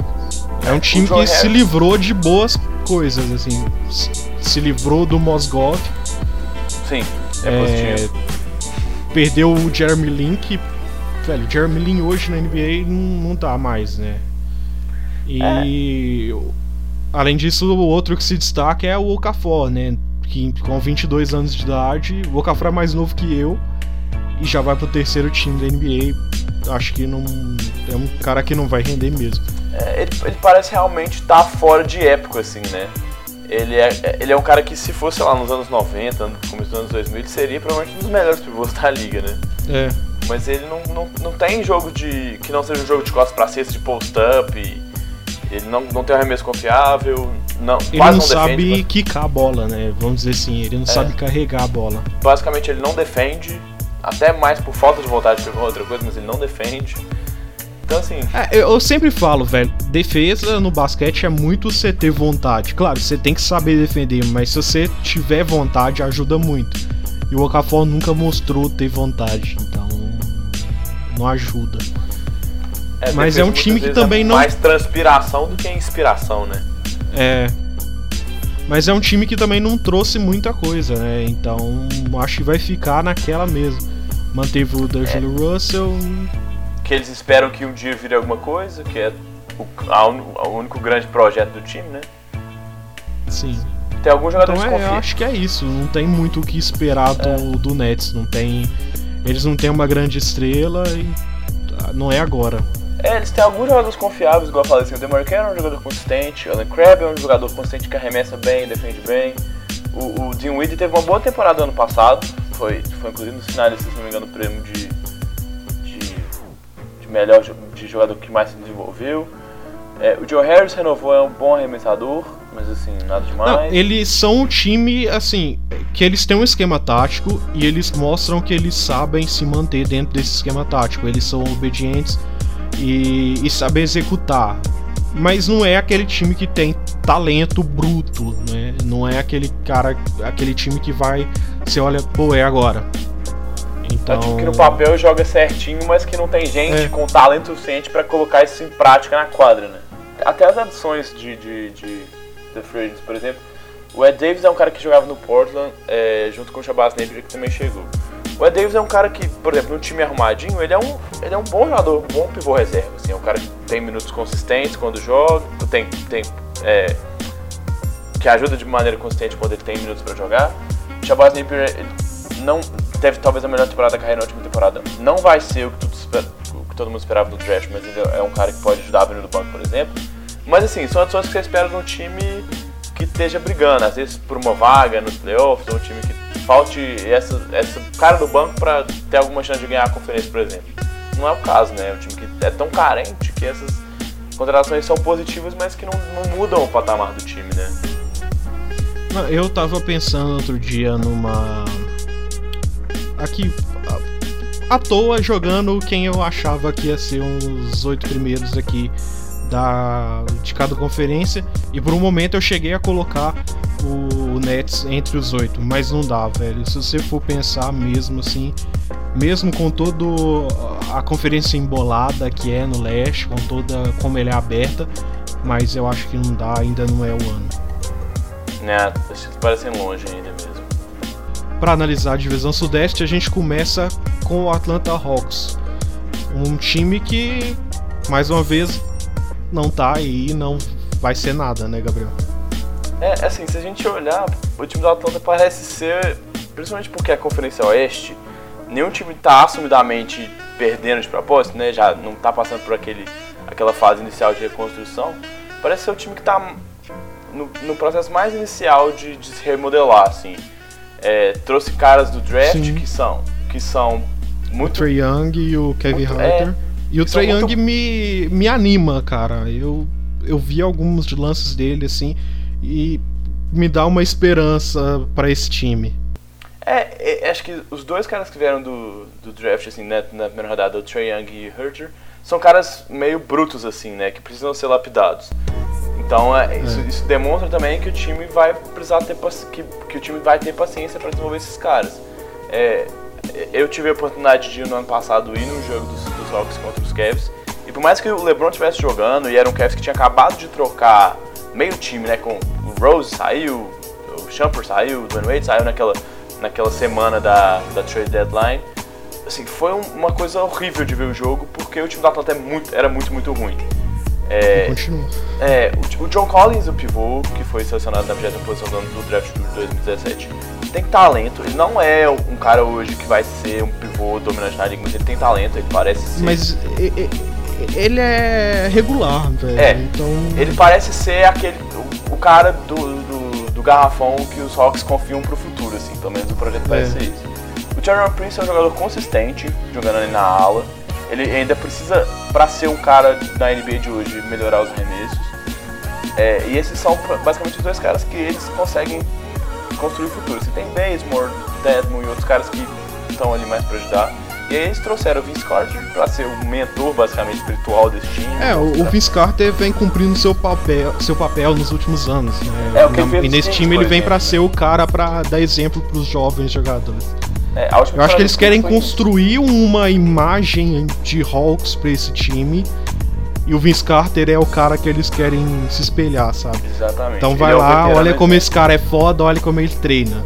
É um time que Harris. se livrou de boas coisas, assim. Se livrou do Mosgov. Sim, é, é Perdeu o Jeremy Link. Velho, o Jeremy Lin hoje na NBA não, não tá mais, né? E. É Além disso, o outro que se destaca é o Okafor, né? Que com 22 anos de idade, o Okafor é mais novo que eu e já vai pro terceiro time da NBA. Acho que não é um cara que não vai render mesmo. É, ele, ele, parece realmente estar tá fora de época, assim, né? Ele é, ele é um cara que, se fosse lá nos anos 90, no começo dos anos 2000, ele seria provavelmente um dos melhores pivôs da liga, né? É. Mas ele não, não, não tem jogo de. que não seja um jogo de costas pra cesta, de post-up. E ele não, não tem um arremesso confiável, não, ele não, não sabe defende, quicar a bola, né? Vamos dizer assim, ele não é. sabe carregar a bola. Basicamente ele não defende, até mais por falta de vontade de outra coisa, mas ele não defende. Então assim. É, eu sempre falo, velho, defesa no basquete é muito você ter vontade. Claro, você tem que saber defender, mas se você tiver vontade, ajuda muito. E o Okafor nunca mostrou ter vontade, então não ajuda. É, Mas é um time que também é não. Mais transpiração do que inspiração, né? É. Mas é um time que também não trouxe muita coisa, né? Então acho que vai ficar naquela mesmo. Manteve o D'Angelo é. Russell. Que eles esperam que um dia vire alguma coisa, que é o, a un, o único grande projeto do time, né? Sim. Tem alguns jogadores então, é, Eu acho que é isso. Não tem muito o que esperar do, é. do Nets. Não tem. Eles não têm uma grande estrela e ah, não é agora. É, eles têm alguns jogadores confiáveis, igual eu falei assim, o DeMar é um jogador consistente, o Alan Crabbe é um jogador consistente que arremessa bem, defende bem. O, o Dean Weed teve uma boa temporada ano passado, foi, foi inclusive nos finalistas, se não me engano, o prêmio de, de, de melhor de jogador que mais se desenvolveu. É, o Joe Harris renovou, é um bom arremessador, mas assim, nada demais. Não, eles são um time, assim, que eles têm um esquema tático e eles mostram que eles sabem se manter dentro desse esquema tático. Eles são obedientes e, e saber executar. Mas não é aquele time que tem talento bruto, né? Não é aquele cara, aquele time que vai, você olha, pô, é agora. Então, é que no papel joga certinho, mas que não tem gente é. com talento suficiente para colocar isso em prática na quadra, né? Até as adições de, de, de The Freedom, por exemplo, o Ed Davis é um cara que jogava no Portland é, junto com o Shabazz Napier que também chegou. O Ed Davis é um cara que, por exemplo, no time arrumadinho, ele é um, ele é um bom jogador, um bom pivô reserva. Assim, é um cara que tem minutos consistentes quando joga, tem, tem é, que ajuda de maneira consistente quando ele tem minutos para jogar. Shabazz Napier não teve talvez a melhor temporada da carreira na última temporada. Não vai ser o que, espera, o que todo mundo esperava do draft, mas ele é um cara que pode ajudar a venir do banco, por exemplo. Mas assim, são adições que você espera de um time que esteja brigando, às vezes por uma vaga nos playoffs, ou um time que falte essa, essa cara do banco para ter alguma chance de ganhar a conferência, por exemplo. Não é o caso, né? É um time que é tão carente que essas contratações são positivas, mas que não, não mudam o patamar do time, né? Eu tava pensando outro dia numa. Aqui, à toa, jogando quem eu achava que ia ser uns oito primeiros aqui da, de cada conferência. E por um momento eu cheguei a colocar o Nets entre os oito, mas não dá, velho. Se você for pensar mesmo assim, mesmo com todo a conferência embolada que é no leste, com toda como ele é aberta, mas eu acho que não dá, ainda não é o ano. É, parecem longe ainda mesmo. Para analisar a divisão sudeste, a gente começa com o Atlanta Hawks, um time que mais uma vez não tá aí, não vai ser nada, né, Gabriel? É, assim, se a gente olhar, o time do Atlanta parece ser, principalmente porque é a Conferência Oeste, nenhum time tá assumidamente perdendo de propósito, né? Já não tá passando por aquele, aquela fase inicial de reconstrução. Parece ser o time que tá no, no processo mais inicial de, de se remodelar, assim. É, trouxe caras do draft Sim. que são que são muito. O Trey Young e o Kevin muito, Hunter. É, e o Trey Young muito... me, me anima, cara. Eu, eu vi alguns de lances dele, assim, e me dá uma esperança para esse time. É, é, acho que os dois caras que vieram do, do draft, assim, né, na primeira rodada, o Trey Young e o Hunter, são caras meio brutos, assim, né, que precisam ser lapidados. Então, é, isso, é. isso, demonstra também que o time vai precisar ter que, que o time vai ter paciência para desenvolver esses caras. É, eu tive a oportunidade de ir no ano passado ir num jogo dos, dos Hawks contra os Cavs. E por mais que o LeBron estivesse jogando, e era um Cavs que tinha acabado de trocar meio time, né? Com o Rose saiu, o Shumpert saiu, o Dwayne Wade saiu naquela, naquela semana da, da trade deadline. Assim, foi um, uma coisa horrível de ver o jogo, porque o time do Atlanta é muito, era muito, muito ruim. É, Continua. É, o, o, John Collins, o pivô, que foi selecionado na 20 posição do, do draft de 2017, tem talento. Ele não é um cara hoje que vai ser um pivô dominante na liga, mas ele tem talento, ele parece ser. Mas ele é regular, velho. É, então... ele parece ser aquele. O, o cara do, do, do, garrafão que os Hawks confiam pro futuro, assim. Pelo menos o projeto é. parece ser isso. O Terran Prince é um jogador consistente, jogando ali na ala. Ele ainda precisa, para ser um cara da NBA de hoje, melhorar os arremessos. É, e esses são basicamente os dois caras que eles conseguem construir o futuro. Você tem Bazemore, Deadmon e outros caras que estão ali mais para ajudar. E aí eles trouxeram o Vince Carter para ser o mentor, basicamente, espiritual desse time. É, o, o Vince Carter vem cumprindo seu papel, seu papel nos últimos anos. Né? É, o que Na, e nesse time ele vem para ser o cara para dar exemplo para os jovens jogadores. É, Eu acho que eles querem construir uma imagem de Hawks para esse time e o Vince Carter é o cara que eles querem se espelhar, sabe? Exatamente. Então vai ele lá, é olha como esse cara é foda, olha como ele treina.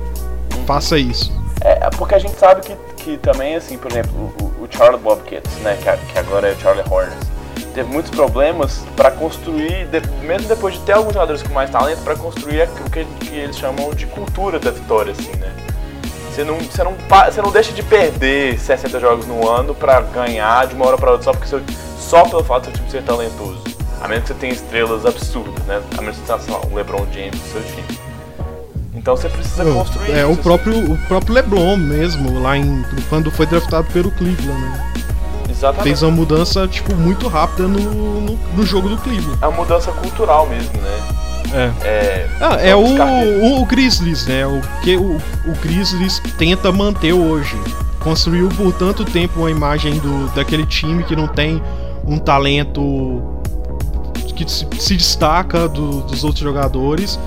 Uhum. Faça isso. É, porque a gente sabe que, que também, assim, por exemplo, o, o Charlie Bobcats, né, que, que agora é o Charlie Hornets, teve muitos problemas para construir, de, mesmo depois de ter alguns jogadores com mais talento, para construir aquilo que, que, eles chamam de cultura da vitória, assim, né? Você não, você, não, você não deixa de perder 60 jogos no ano para ganhar de uma hora para outra só porque seu, só pelo fato do seu time ser talentoso. A menos que você tenha estrelas absurdas, né? A menos que você tenha um LeBron James no seu time. Então você precisa construir é, isso. É, o próprio, o próprio LeBron mesmo, lá em. quando foi draftado pelo Cleveland, né? Exatamente. Fez uma mudança, tipo, muito rápida no, no, no jogo do Cleveland. É uma mudança cultural mesmo, né? É. É, ah, é o, o, o, Grizzlies, né? O que o, o Grizzlies tenta manter hoje. Construiu por tanto tempo uma imagem do, daquele time que não tem um talento que se, se destaca do, dos outros jogadores,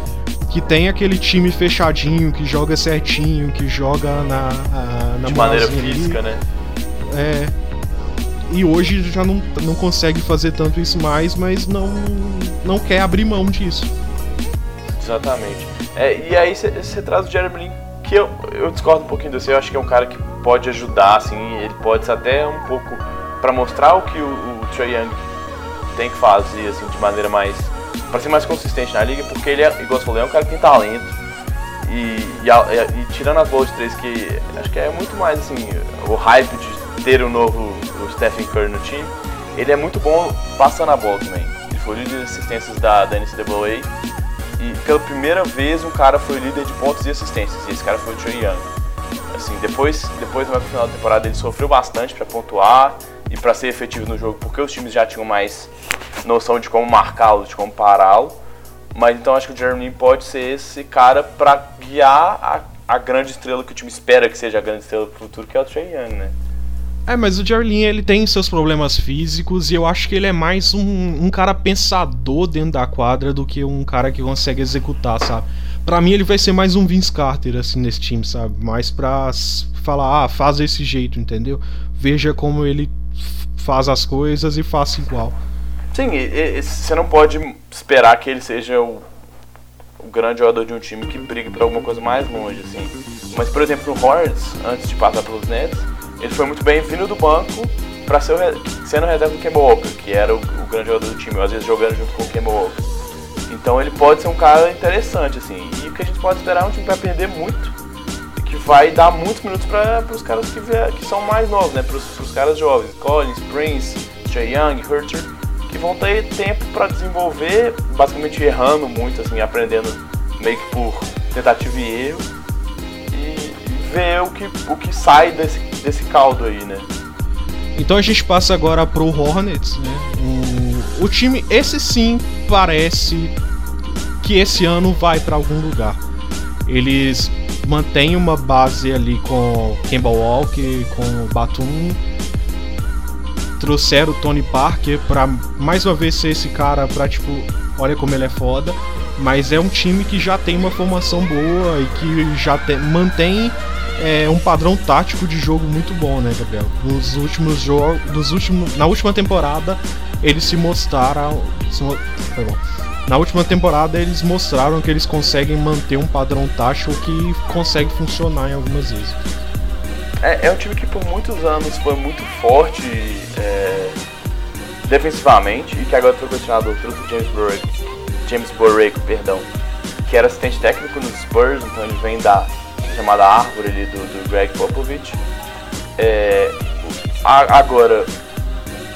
que tem aquele time fechadinho, que joga certinho, que joga na, a, na De maneira física, ali. né? É. E hoje já não, não consegue fazer tanto isso mais, mas não, não quer abrir mão disso. Exatamente. É, e aí você traz o Jeremy Lin, que eu, eu discordo um pouquinho desse, eu acho que é um cara que pode ajudar, assim, ele pode ser até um pouco para mostrar o que o, o Trae Young tem que fazer assim de maneira mais para ser mais consistente na liga, porque ele é, igual você falou, é um cara que tem talento e, e, e, e tirando as bolas de três que acho que é muito mais assim o hype de ter o novo o Stephen Curry no time, ele é muito bom passando a bola também. Ele foi líder de assistências da, da NCAA e pela primeira vez um cara foi líder de pontos e assistências e esse cara foi o Trae Young. Assim, depois, depois no final da temporada ele sofreu bastante para pontuar e para ser efetivo no jogo, porque os times já tinham mais noção de como marcá-lo, de como pará-lo. Mas então acho que o Jeremy pode ser esse cara para guiar a, a, grande estrela que o time espera que seja a grande estrela do futuro, que é o Trey Young, né? É, mas o Jerlin ele tem seus problemas físicos e eu acho que ele é mais um, um cara pensador dentro da quadra do que um cara que consegue executar, sabe? Pra mim ele vai ser mais um Vince Carter, assim, nesse time, sabe? Mais pra falar, ah, faz desse jeito, entendeu? Veja como ele faz as coisas e faça igual. Sim, você não pode esperar que ele seja o, o grande jogador de um time que brigue para alguma coisa mais longe, assim. Mas, por exemplo, no Hornets, antes de passar pelos Nets, ele foi muito bem vindo do banco para ser o, sendo reserva do Kemba Walker, que era o, o, grande jogador do time, às vezes jogando junto com o Kemba Walker. Então ele pode ser um cara interessante, assim. E o que a gente pode esperar é um time que vai perder muito que vai dar muitos minutos para os caras que, que, são mais novos, né? Para os caras jovens, Collins, Prince, Jay Young, Hurter, e vão ter tempo para desenvolver, basicamente errando muito, assim, aprendendo meio que por tentativa e erro e ver o que, o que sai desse, desse caldo aí, né? Então a gente passa agora pro Hornets, né? O, o time, esse sim parece que esse ano vai para algum lugar. Eles mantêm uma base ali com Kemba Walker, com Batum. Trouxeram o Tony Parker para mais uma vez ser esse cara pra tipo, olha como ele é foda. Mas é um time que já tem uma formação boa e que já mantém é, um padrão tático de jogo muito bom, né, Gabriel? Nos últimos jogos, últimos, na última temporada eles se mostraram, se, foi bom. Na última temporada eles mostraram que eles conseguem manter um padrão tático que consegue funcionar em algumas vezes. É, é um time que por muitos anos foi muito forte é, defensivamente e que agora foi continuado pelo James Borrego, James perdão, que era assistente técnico nos Spurs, então ele vem da chamada árvore ali do, do Greg Popovich. É, a, agora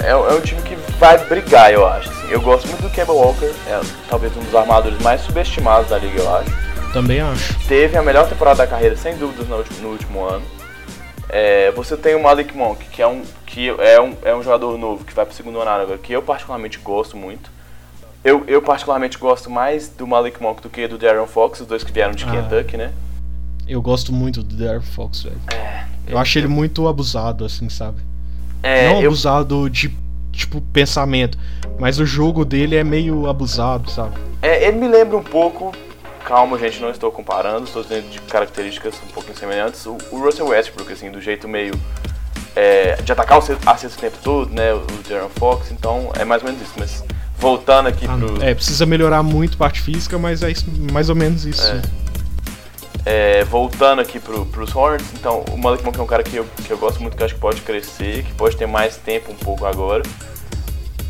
é, é um time que vai brigar, eu acho. Assim. Eu gosto muito do Kemba Walker, é talvez um dos armadores mais subestimados da liga, eu acho. Também acho. Teve a melhor temporada da carreira, sem dúvidas, no último, no último ano. É, você tem o Malik Monk, que, é um, que é, um, é um jogador novo, que vai para o segundo ano agora, que eu particularmente gosto muito. Eu, eu particularmente gosto mais do Malik Monk do que do Darren Fox, os dois que vieram de ah, Kentucky, né? Eu gosto muito do Darren Fox, velho. É, eu, eu acho ele muito abusado, assim, sabe? É, Não abusado eu... de tipo, pensamento. Mas o jogo dele é meio abusado, sabe? É, ele me lembra um pouco. Calma, gente, não estou comparando, estou dizendo de características um pouquinho semelhantes. O, o Russell Westbrook, assim, do jeito meio. É, de atacar o acesso o tempo todo, né? O Darren Fox, então é mais ou menos isso. Mas voltando aqui ah, pro. É, precisa melhorar muito parte física, mas é isso, mais ou menos isso. É. É, voltando aqui pro, pros Hornets, então o Malik Monk é um cara que eu, que eu gosto muito, que acho que pode crescer, que pode ter mais tempo um pouco agora.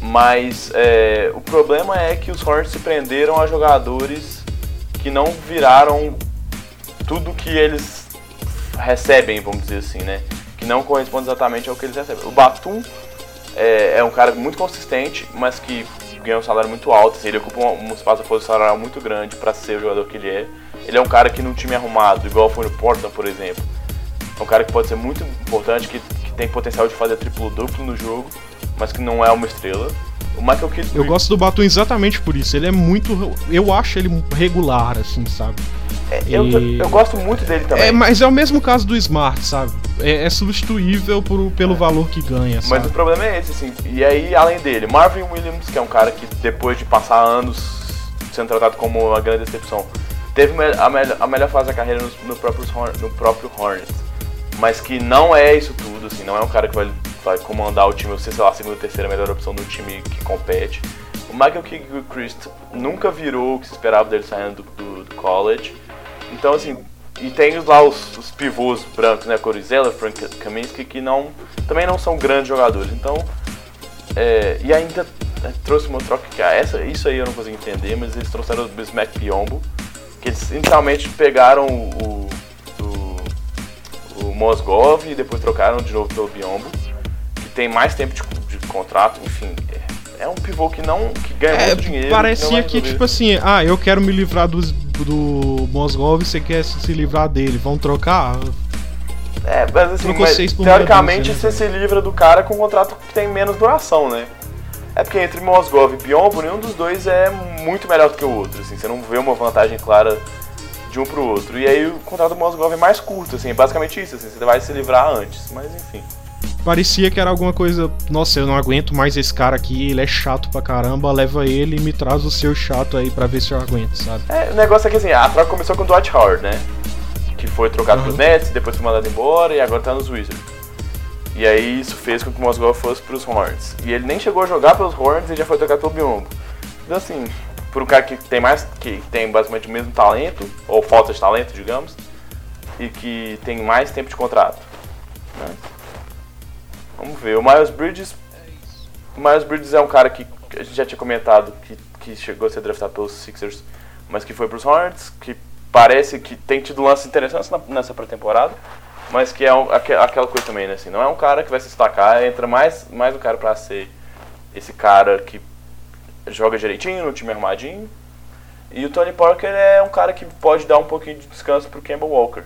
Mas é, o problema é que os Hornets se prenderam a jogadores que não viraram tudo que eles recebem, vamos dizer assim, né? Que não corresponde exatamente ao que eles recebem. O Batum é, é um cara muito consistente, mas que ganha um salário muito alto. Assim, ele ocupa um, um espaço de salarial muito grande para ser o jogador que ele é. Ele é um cara que num time arrumado, igual foi no Portland, por exemplo, é um cara que pode ser muito importante, que, que tem potencial de fazer triplo-duplo no jogo, mas que não é uma estrela. O Michael Kidd... Eu gosto do Batum exatamente por isso. Ele é muito. Eu acho ele regular, assim, sabe? É, eu, e... eu, gosto muito dele também. É, mas é o mesmo caso do Smart, sabe? É, é substituível por, pelo é. valor que ganha. Sabe? Mas o problema é esse, assim. E aí, além dele, Marvin Williams, que é um cara que depois de passar anos sendo tratado como uma grande decepção, teve a, melhor, a melhor fase da carreira no, no, próprio, no próprio Hornets. Mas que não é isso tudo, assim, não é um cara que vai, vai comandar o time, ou sei lá, a segunda ou terceira melhor opção do time que compete. O Michael Kidd-Christ nunca virou o que se esperava dele saindo do, do, do college. Então, assim, e tem lá os, os pivôs brancos, né? Corizella, Frank Kaminsky, que não, também não são grandes jogadores. Então, é, e ainda é, trouxe uma troca que ah, essa, isso aí eu não consigo entender, mas eles trouxeram o Bismack Piombo, que eles inicialmente pegaram o, o, o Mosgov e depois trocaram de novo pelo Biombo, que tem mais tempo de, de contrato, enfim. É, é um pivô que não que ganha é, muito dinheiro. Parecia que, que tipo assim, ah, eu quero me livrar dos, do Mosgov, você quer se livrar dele, vão trocar? É, mas assim, mas, teoricamente você se livra do cara com um contrato que tem menos duração, né? É porque entre Mosgov e Biombo, nenhum dos dois é muito melhor do que o outro. Assim, você não vê uma vantagem clara de um pro outro. E aí o contrato do Mosgov é mais curto, assim, é basicamente isso, assim, você vai se livrar antes, mas enfim. Parecia que era alguma coisa, nossa, eu não aguento mais esse cara aqui, ele é chato pra caramba, leva ele e me traz o seu chato aí pra ver se eu aguento, sabe? É, o negócio é que assim, a troca começou com o Dwight Howard, né? Que foi trocado uhum. pros Nets, depois foi mandado embora e agora tá nos Wizards. E aí isso fez com que o Mosgov fosse para os Hornets. E ele nem chegou a jogar pelos Hornets e já foi trocado pelo Biombo. Então assim, por um cara que tem mais, que tem basicamente o mesmo talento, ou falta de talento, digamos, e que tem mais tempo de contrato. Né? Vamos ver. O Miles Bridges. O Miles Bridges é um cara que a gente já tinha comentado que, que chegou a ser draftado pelos Sixers, mas que foi para os Hornets, que parece que tem tido lances interessantes nessa pré-temporada mas que é um, aquela coisa também, né? Assim, não é um cara que vai se destacar, entra mais, mais um cara para ser esse cara que joga direitinho, no time armadinho. E o Tony Parker é um cara que pode dar um pouquinho de descanso pro Campbell Walker.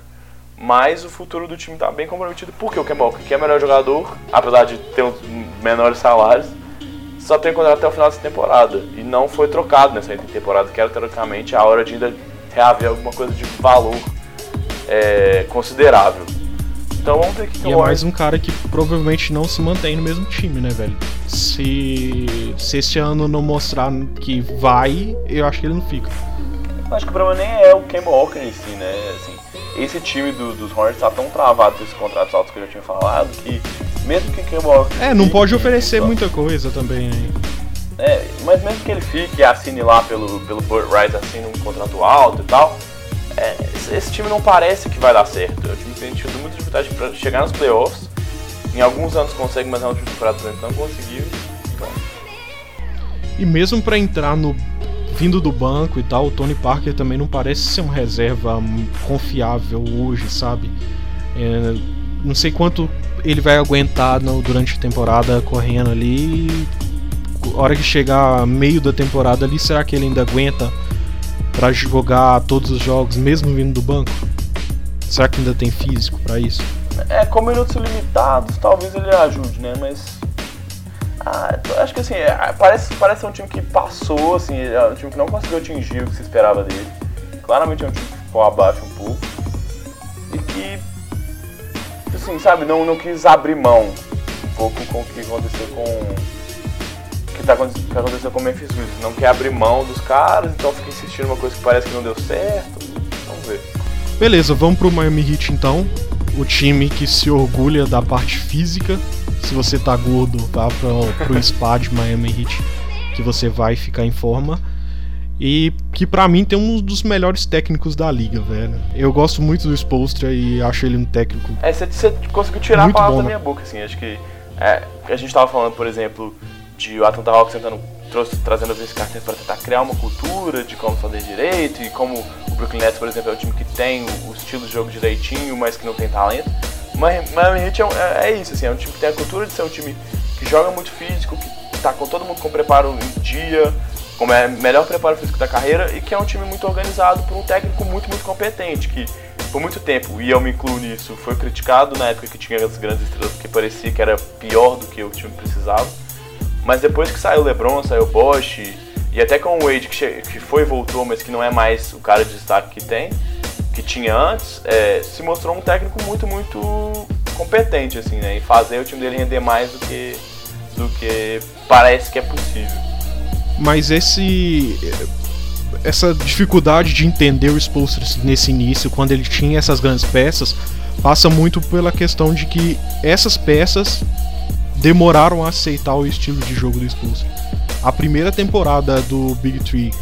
Mas o futuro do time tá bem comprometido porque o Campbell Walker, que é o melhor jogador, apesar de ter uns menores salários, só tem contrato até o final dessa temporada. E não foi trocado nessa temporada, que era teoricamente a hora de ainda reaver alguma coisa de valor é, considerável. Então vamos ver o que E é mais um cara que provavelmente não se mantém no mesmo time, né, velho? Se, se esse ano não mostrar que vai, eu acho que ele não fica. Acho que o problema nem é o Kemba Walker em si, né? Assim, esse time do, dos Hornets tá tão travado desses contratos altos que eu já tinha falado que mesmo que o Kemba Walker. É, não pode oferecer muita coisa também, né? É, mas mesmo que ele fique e assine lá pelo, pelo Burt Rice, assine um contrato alto e tal, é, esse time não parece que vai dar certo. O time tem tido muita dificuldade para chegar nos playoffs. Em alguns anos consegue, mas na última temporada não conseguiu. Então. E mesmo para entrar no vindo do banco e tal, o Tony Parker também não parece ser uma reserva confiável hoje, sabe? É, não sei quanto ele vai aguentar no, durante a temporada correndo ali. A hora que chegar meio da temporada ali, será que ele ainda aguenta para jogar todos os jogos, mesmo vindo do banco? Será que ainda tem físico para isso? É, com minutos limitados, talvez ele ajude, né? Mas. Ah, acho que assim, é, parece, parece um time que passou, assim, é um time que não conseguiu atingir o que se esperava dele. Claramente é um time que ficou abaixo um pouco. E que, assim, sabe, não, não quis abrir mão um pouco com o que aconteceu com que, tá, que aconteceu com o Memphis Grizzlies. Não quer abrir mão dos caras, então fica insistindo uma coisa que parece que não deu certo. Vamos ver. Beleza, vamos pro Miami Heat então. O time que se orgulha da parte física. Se você tá gordo, vá pro, pro [laughs] spa de Miami Heat, que você vai ficar em forma. E que para mim tem um dos melhores técnicos da liga, velho. Eu gosto muito do Spolstra e acho ele um técnico. É, você, conseguiu tirar a palavra da minha boca, assim. Acho que é, a gente tava falando, por exemplo, de o Atlanta Hawks tentando trouxe, trazendo o Vince Carter para tentar criar uma cultura de como fazer direito e como o Brooklyn Nets, por exemplo, é um time que tem o, estilo de jogo direitinho, mas que não tem talento. Mas Miami Heat é, é, é, isso, assim, é um time que tem a cultura de ser um time que joga muito físico, que tá com todo mundo com preparo em dia, como é melhor preparo físico da carreira e que é um time muito organizado por um técnico muito, muito competente, que por muito tempo, e eu me incluo nisso, foi criticado na época que tinha as grandes estrelas, porque parecia que era pior do que o time precisava mas depois que saiu o LeBron, saiu o Bosch, e até com o Wade que, que foi e voltou, mas que não é mais o cara de destaque que tem, que tinha antes, é, se mostrou um técnico muito, muito competente, assim, né? E fazer o time dele render mais do que, do que parece que é possível. Mas esse essa dificuldade de entender o Spolster nesse início, quando ele tinha essas grandes peças, passa muito pela questão de que essas peças demoraram a aceitar o estilo de jogo do Spurs. A primeira temporada do Big Three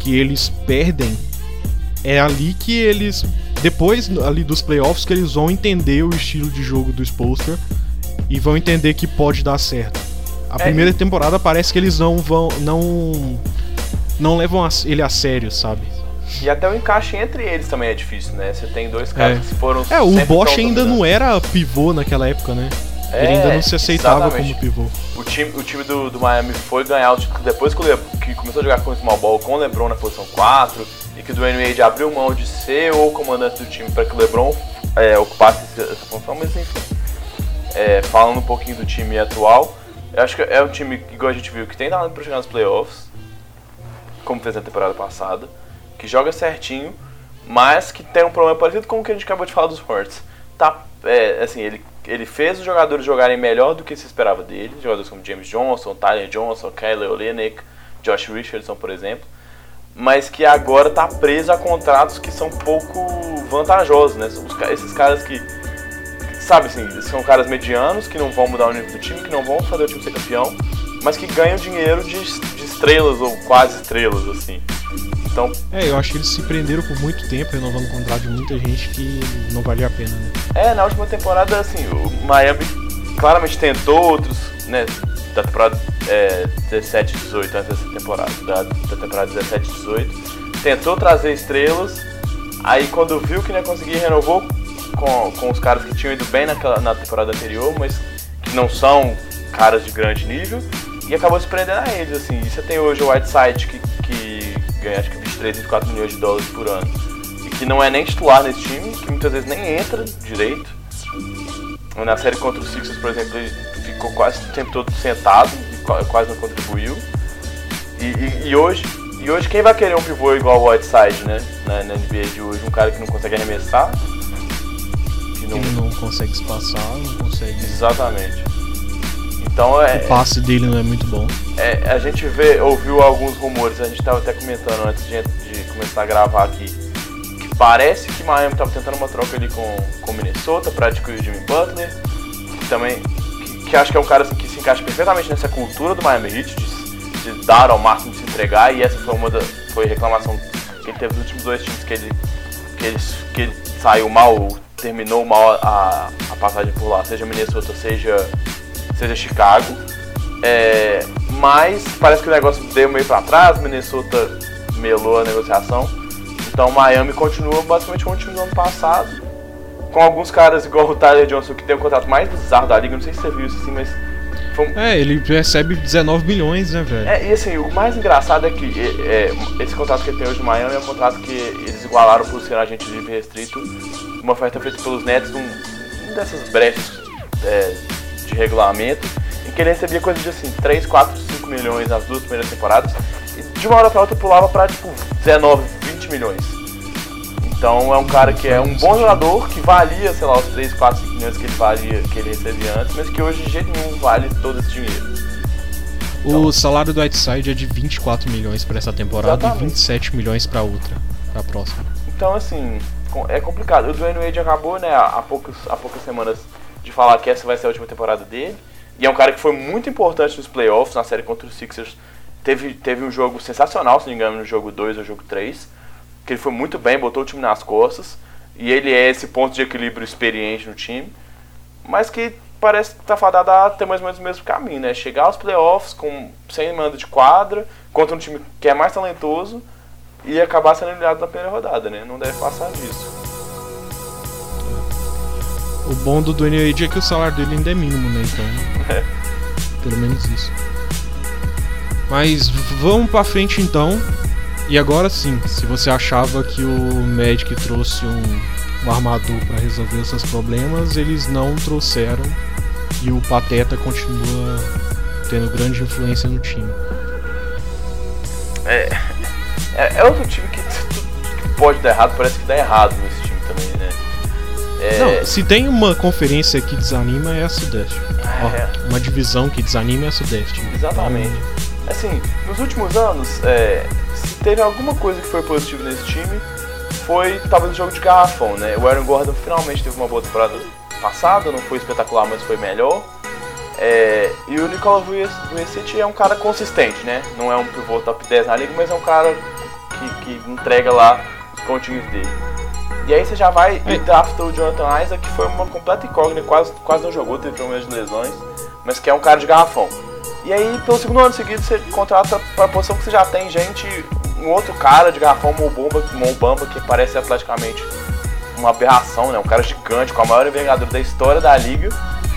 que eles perdem é ali que eles depois ali dos playoffs que eles vão entender o estilo de jogo do Spolster e vão entender que pode dar certo. A é, primeira temporada parece que eles não vão não não levam ele a sério, sabe? E até o encaixe entre eles também é difícil, né? Você tem dois caras é. que foram É, o Bosch ainda não era pivô naquela época, né? É, ele ainda não se aceitava exatamente. como pivô. O time, o time do, do Miami foi ganhar o título depois que, Le, que começou a jogar com o small ball com o LeBron na posição 4 e que o Dwayne Wade abriu mão de ser o comandante do time para que o LeBron é, ocupasse essa função, mas enfim. É, falando um pouquinho do time atual, eu acho que é um time, igual a gente viu, que tem talento para chegar nos playoffs, como fez na temporada passada, que joga certinho, mas que tem um problema parecido com o que a gente acabou de falar dos Hornets. Tá, é, assim, ele ele fez os jogadores jogarem melhor do que se esperava dele. Jogadores como James Johnson, Tyler Johnson, Kelly Olynyk, Josh Richardson, por exemplo. Mas que agora está preso a contratos que são pouco vantajosos, né? Esses caras que, sabe assim, são caras medianos, que não vão mudar o nível do time, que não vão fazer o time ser campeão, mas que ganham dinheiro de, de estrelas ou quase estrelas, assim. Então, é, eu acho que eles se prenderam por muito tempo renovando o contrato de muita gente que não valia a pena, né? É, na última temporada, assim, o Miami claramente tentou outros, né, da temporada é, 17 18, antes dessa temporada, da, da temporada 17 18, tentou trazer estrelas, aí quando viu que não ia conseguir, renovou com, com os caras que tinham ido bem naquela, na temporada anterior, mas que não são caras de grande nível, e acabou se prendendo a eles, assim. E você tem hoje o Whiteside que, que ganha acho que 23, 24 milhões de dólares por ano. E que não é nem titular nesse time, que muitas vezes nem entra direito. Na série contra o Sixers, por exemplo, ele ficou quase o tempo todo sentado, quase não contribuiu. E, e, e, hoje, e hoje quem vai querer um pivô igual o Whiteside, né? Na, na NBA de hoje, um cara que não consegue arremessar. Que não, não consegue espaçar, não consegue. Exatamente. Então é. O passe dele não é muito bom. É, a gente vê, ouviu alguns rumores, a gente estava até comentando antes de, de, começar a gravar aqui. Que parece que Miami estava tentando uma troca ali com, com Minnesota para adquirir o Jimmy Butler. Que também. Que, que, acho que é um cara assim, que se encaixa perfeitamente nessa cultura do Miami Heat, de, de dar ao máximo de se entregar, e essa foi uma da, foi reclamação que ele teve nos últimos dois times que ele, que ele, que ele saiu mal, terminou mal a, a passagem por lá, seja Minnesota, seja seja Chicago. É, mas parece que o negócio deu meio para trás, Minnesota melou a negociação. Então Miami continua basicamente com o time do ano passado. Com alguns caras igual o Tyler Johnson, que tem o contrato mais bizarro da liga, não sei se você viu isso assim, mas. Um... É, ele recebe 19 milhões, né, velho? É, e assim, o mais engraçado é que é, é, esse contrato que ele tem hoje no Miami é um contrato que eles igualaram por ser agente livre restrito, uma oferta feita pelos Nets, um, um dessas brechas é, de regulamento, em que ele recebia coisa de assim, 3, 4, 5 milhões nas duas primeiras temporadas, e de uma hora pra outra pulava pra tipo 19, 20 milhões. Então é um cara que é um bom jogador, que valia, sei lá, os 3, 4, 5 milhões que ele valia, que ele recebia antes, mas que hoje de jeito nenhum vale todo esse dinheiro. Então, o salário do Whiteside é de 24 milhões para essa temporada exatamente. e 27 milhões para outra, para próxima. Então assim, é complicado. O Dwayne Wade acabou, né, há, poucos, há poucas semanas de falar que essa vai ser a última temporada dele. E é um cara que foi muito importante nos playoffs, na série contra os Sixers. Teve, teve um jogo sensacional, se não me engano, no jogo 2 ou jogo 3. Que ele foi muito bem, botou o time nas costas. E ele é esse ponto de equilíbrio experiente no time. Mas que parece que tá fadado a ter mais ou menos o mesmo caminho, né? Chegar aos playoffs com, sem mando de quadra, contra um time que é mais talentoso e acabar sendo eliminado na primeira rodada, né? Não deve passar disso. O bom do Dwayne Wade é que o salário dele ainda é mínimo, né? Então. É. Pelo menos isso. Mas vamos pra frente então. E agora sim, se você achava que o Magic trouxe um, um armador para resolver os seus problemas, eles não trouxeram. E o Pateta continua tendo grande influência no time. É, é, é outro time que, [laughs] pode dar errado, parece que dá errado nesse time. Não, se tem uma conferência que desanima é a Sudeste. É. Ó, uma divisão que desanima é a Sudeste. Exatamente. Então... Assim, nos últimos anos, é, se teve alguma coisa que foi positiva nesse time, foi talvez o jogo de garrafão, né? O Aaron Gordon finalmente teve uma boa temporada passada, não foi espetacular, mas foi melhor. É, e o Nicola Vucevic é um cara consistente, né? Não é um pivô top 10 na liga, mas é um cara que, que entrega lá os pontinhos dele. E aí você já vai e drafta o Jonathan Isaac, que foi uma completa incógnita, quase, quase não jogou, teve problemas de lesões, mas que é um cara de garrafão. E aí, pelo segundo ano seguido, você contrata para a posição que você já tem gente, um outro cara de garrafão, Mobamba, Mobamba que parece atleticamente uma aberração, né? Um cara gigante, com a maior envergadura da história da liga.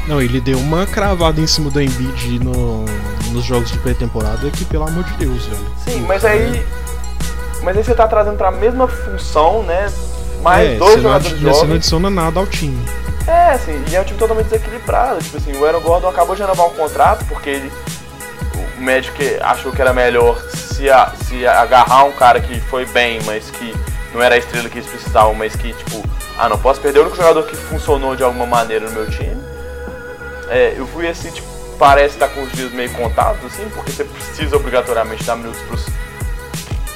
Não, ele deu uma cravada em cima do Embiid no, nos jogos de pré-temporada que, pelo amor de Deus, velho. Sim, mas aí... Mas aí você tá trazendo para a mesma função, né? Mais é, dois jogadores jovens. Você não adiciona nada ao time. É, assim, e é um time totalmente desequilibrado. Tipo assim, o Aaron Gordon acabou de renovar um contrato porque ele. O médico achou que era melhor se, a, se agarrar um cara que foi bem, mas que não era a estrela que eles precisavam, mas que, tipo, ah, não posso perder o único jogador que funcionou de alguma maneira no meu time. É, eu fui assim, tipo, parece estar com os dias meio contados, assim, porque você precisa obrigatoriamente dar minutos pros.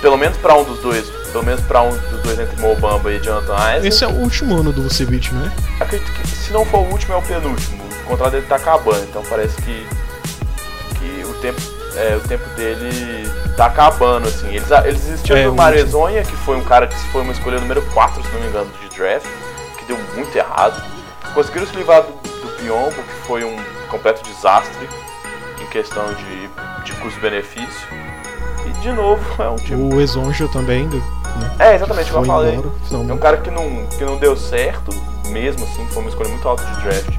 Pelo menos para um dos dois, pelo menos pra um dos dois entre Mobamba e Jonathan Isaac. Esse é o último ano do Vucevic, não é? Acredito que se não for o último, é o penúltimo. O contrato dele tá acabando, então parece que, que o, tempo, é, o tempo dele tá acabando, assim. Eles, eles existiam é, do Marezonha, que foi um cara que foi uma escolha número 4, se não me engano, de draft, que deu muito errado. Conseguiram se livrar do, do Piombo, que foi um completo desastre em questão de, de custo-benefício. E de novo [laughs] é um tipo. O Exonjo também, do, né? É, exatamente, como eu falei. Embora, é um cara que não, que não deu certo, mesmo assim, foi uma escolha muito alta de draft,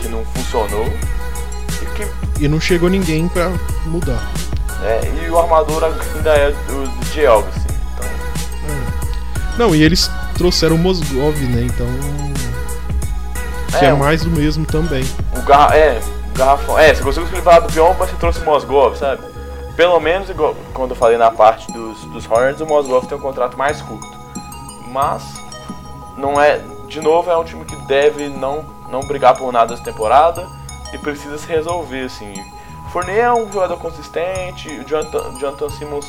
que não funcionou. E que E não chegou ninguém pra mudar. É, e o armador ainda é do, do Diego, assim. Então... É. Não, e eles trouxeram o Mosgov, né? Então. Que é, é mais do mesmo também. O garra é, o garrafão. É, você conseguiu levar do Bion, mas você trouxe o Mosgov, sabe? Pelo menos, igual, quando eu falei na parte dos, dos Hornets, o Mosgov tem um contrato mais curto. Mas, não é. De novo, é um time que deve não, não brigar por nada essa temporada e precisa se resolver, assim. Fournier é um jogador consistente, o Jonathan, Jonathan Simmons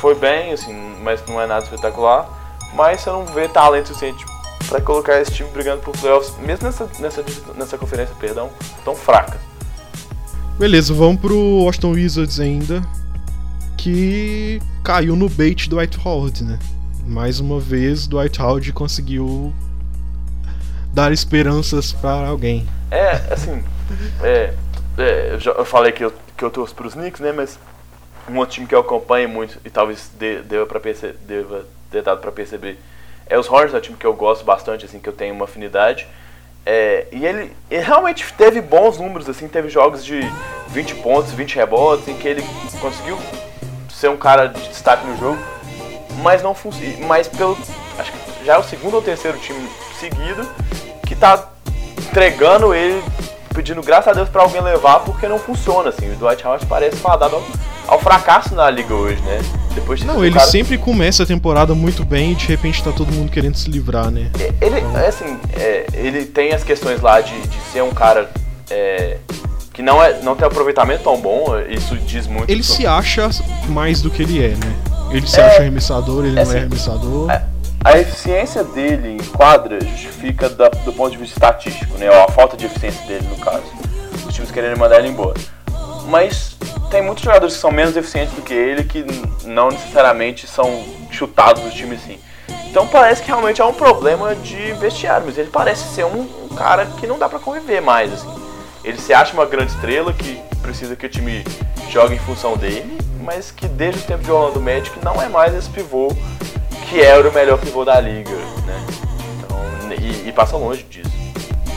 foi bem, assim, mas não é nada espetacular. Mas você não vê talento suficiente para colocar esse time brigando por playoffs, mesmo nessa, nessa, nessa conferência, perdão, tão fraca. Beleza, vamos pro Washington Wizards ainda, que caiu no bait do White Howard, né? Mais uma vez, Dwight Howard conseguiu dar esperanças para alguém. É, assim, é, é, eu, falei que eu, que eu torço pros Knicks, né? Mas um outro time que eu acompanho muito e talvez de, deva, pra perce, deva ter dado para perceber é os Hornets, é um time que eu gosto bastante, assim, que eu tenho uma afinidade. É, e ele, ele, realmente teve bons números, assim, teve jogos de 20 pontos, 20 rebotes, em que ele conseguiu ser um cara de destaque no jogo, mas não. Mas pelo. Acho que já é o segundo ou terceiro time seguido que tá entregando ele pedindo graças a Deus para alguém levar porque não funciona assim. O Dwight Howard parece fadado ao, ao fracasso na liga hoje, né? Depois de Não, ele cara... sempre começa a temporada muito bem e de repente tá todo mundo querendo se livrar, né? É, ele, então... é assim, é, ele tem as questões lá de, de ser um cara é, que não, é, não tem aproveitamento tão bom, isso diz muito. Ele sobre... se acha mais do que ele é, né? Ele se é, acha arremessador, ele não é assim, é arremessador. É, a eficiência dele em quadra justifica da, do ponto de vista estatístico, né? Ou a falta de eficiência dele, no caso. Os times querendo mandar ele embora. Mas tem muitos jogadores que são menos eficientes do que ele que não necessariamente são chutados do time assim. Então parece que realmente é um problema de vestiário, mas ele parece ser um, um cara que não dá para conviver mais, assim. Ele se acha uma grande estrela que precisa que o time jogue em função dele, mas que desde o tempo de Orlando Magic não é mais esse pivô que era o melhor pivô da liga, né? Então, e, e passa longe disso.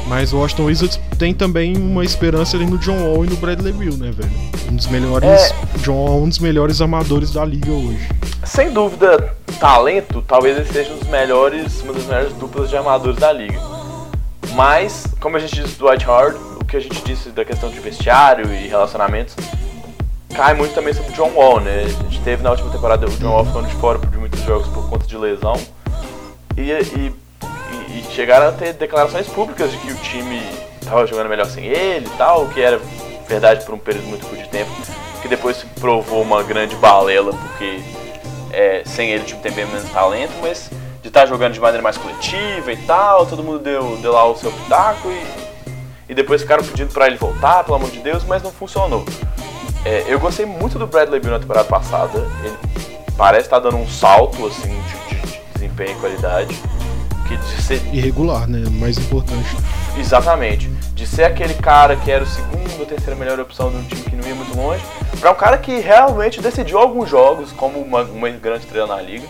Mas o Washington Wizards tem também uma esperança ali no John Wall e no Bradley Bill, né, velho? Um dos melhores. É... John Wall um dos melhores amadores da liga hoje. Sem dúvida, talento, talvez ele seja um dos melhores, uma das melhores duplas de amadores da liga. Mas, como a gente disse do White Hard, o que a gente disse da questão de vestiário e relacionamentos, cai muito também sobre o John Wall, né? A gente teve na última temporada o John Wall ficando de fora de muitos jogos por conta de lesão. E, e, e chegaram a ter declarações públicas de que o time estava jogando melhor sem ele e tal, o que era verdade por um período muito curto de tempo, que depois se provou uma grande balela, porque é, sem ele o time tem bem menos talento, mas de estar tá jogando de maneira mais coletiva e tal, todo mundo deu, deu lá o seu pitaco e, e depois ficaram pedindo para ele voltar, pelo amor de Deus, mas não funcionou. É, eu gostei muito do Bradley Beal na temporada passada. Ele parece estar tá dando um salto assim de, de, de desempenho e qualidade. Que de ser... Irregular, né? Mais importante. Exatamente. De ser aquele cara que era o segundo ou terceira melhor opção de um time que não ia muito longe, para um cara que realmente decidiu alguns jogos como uma, uma grande estrela na liga.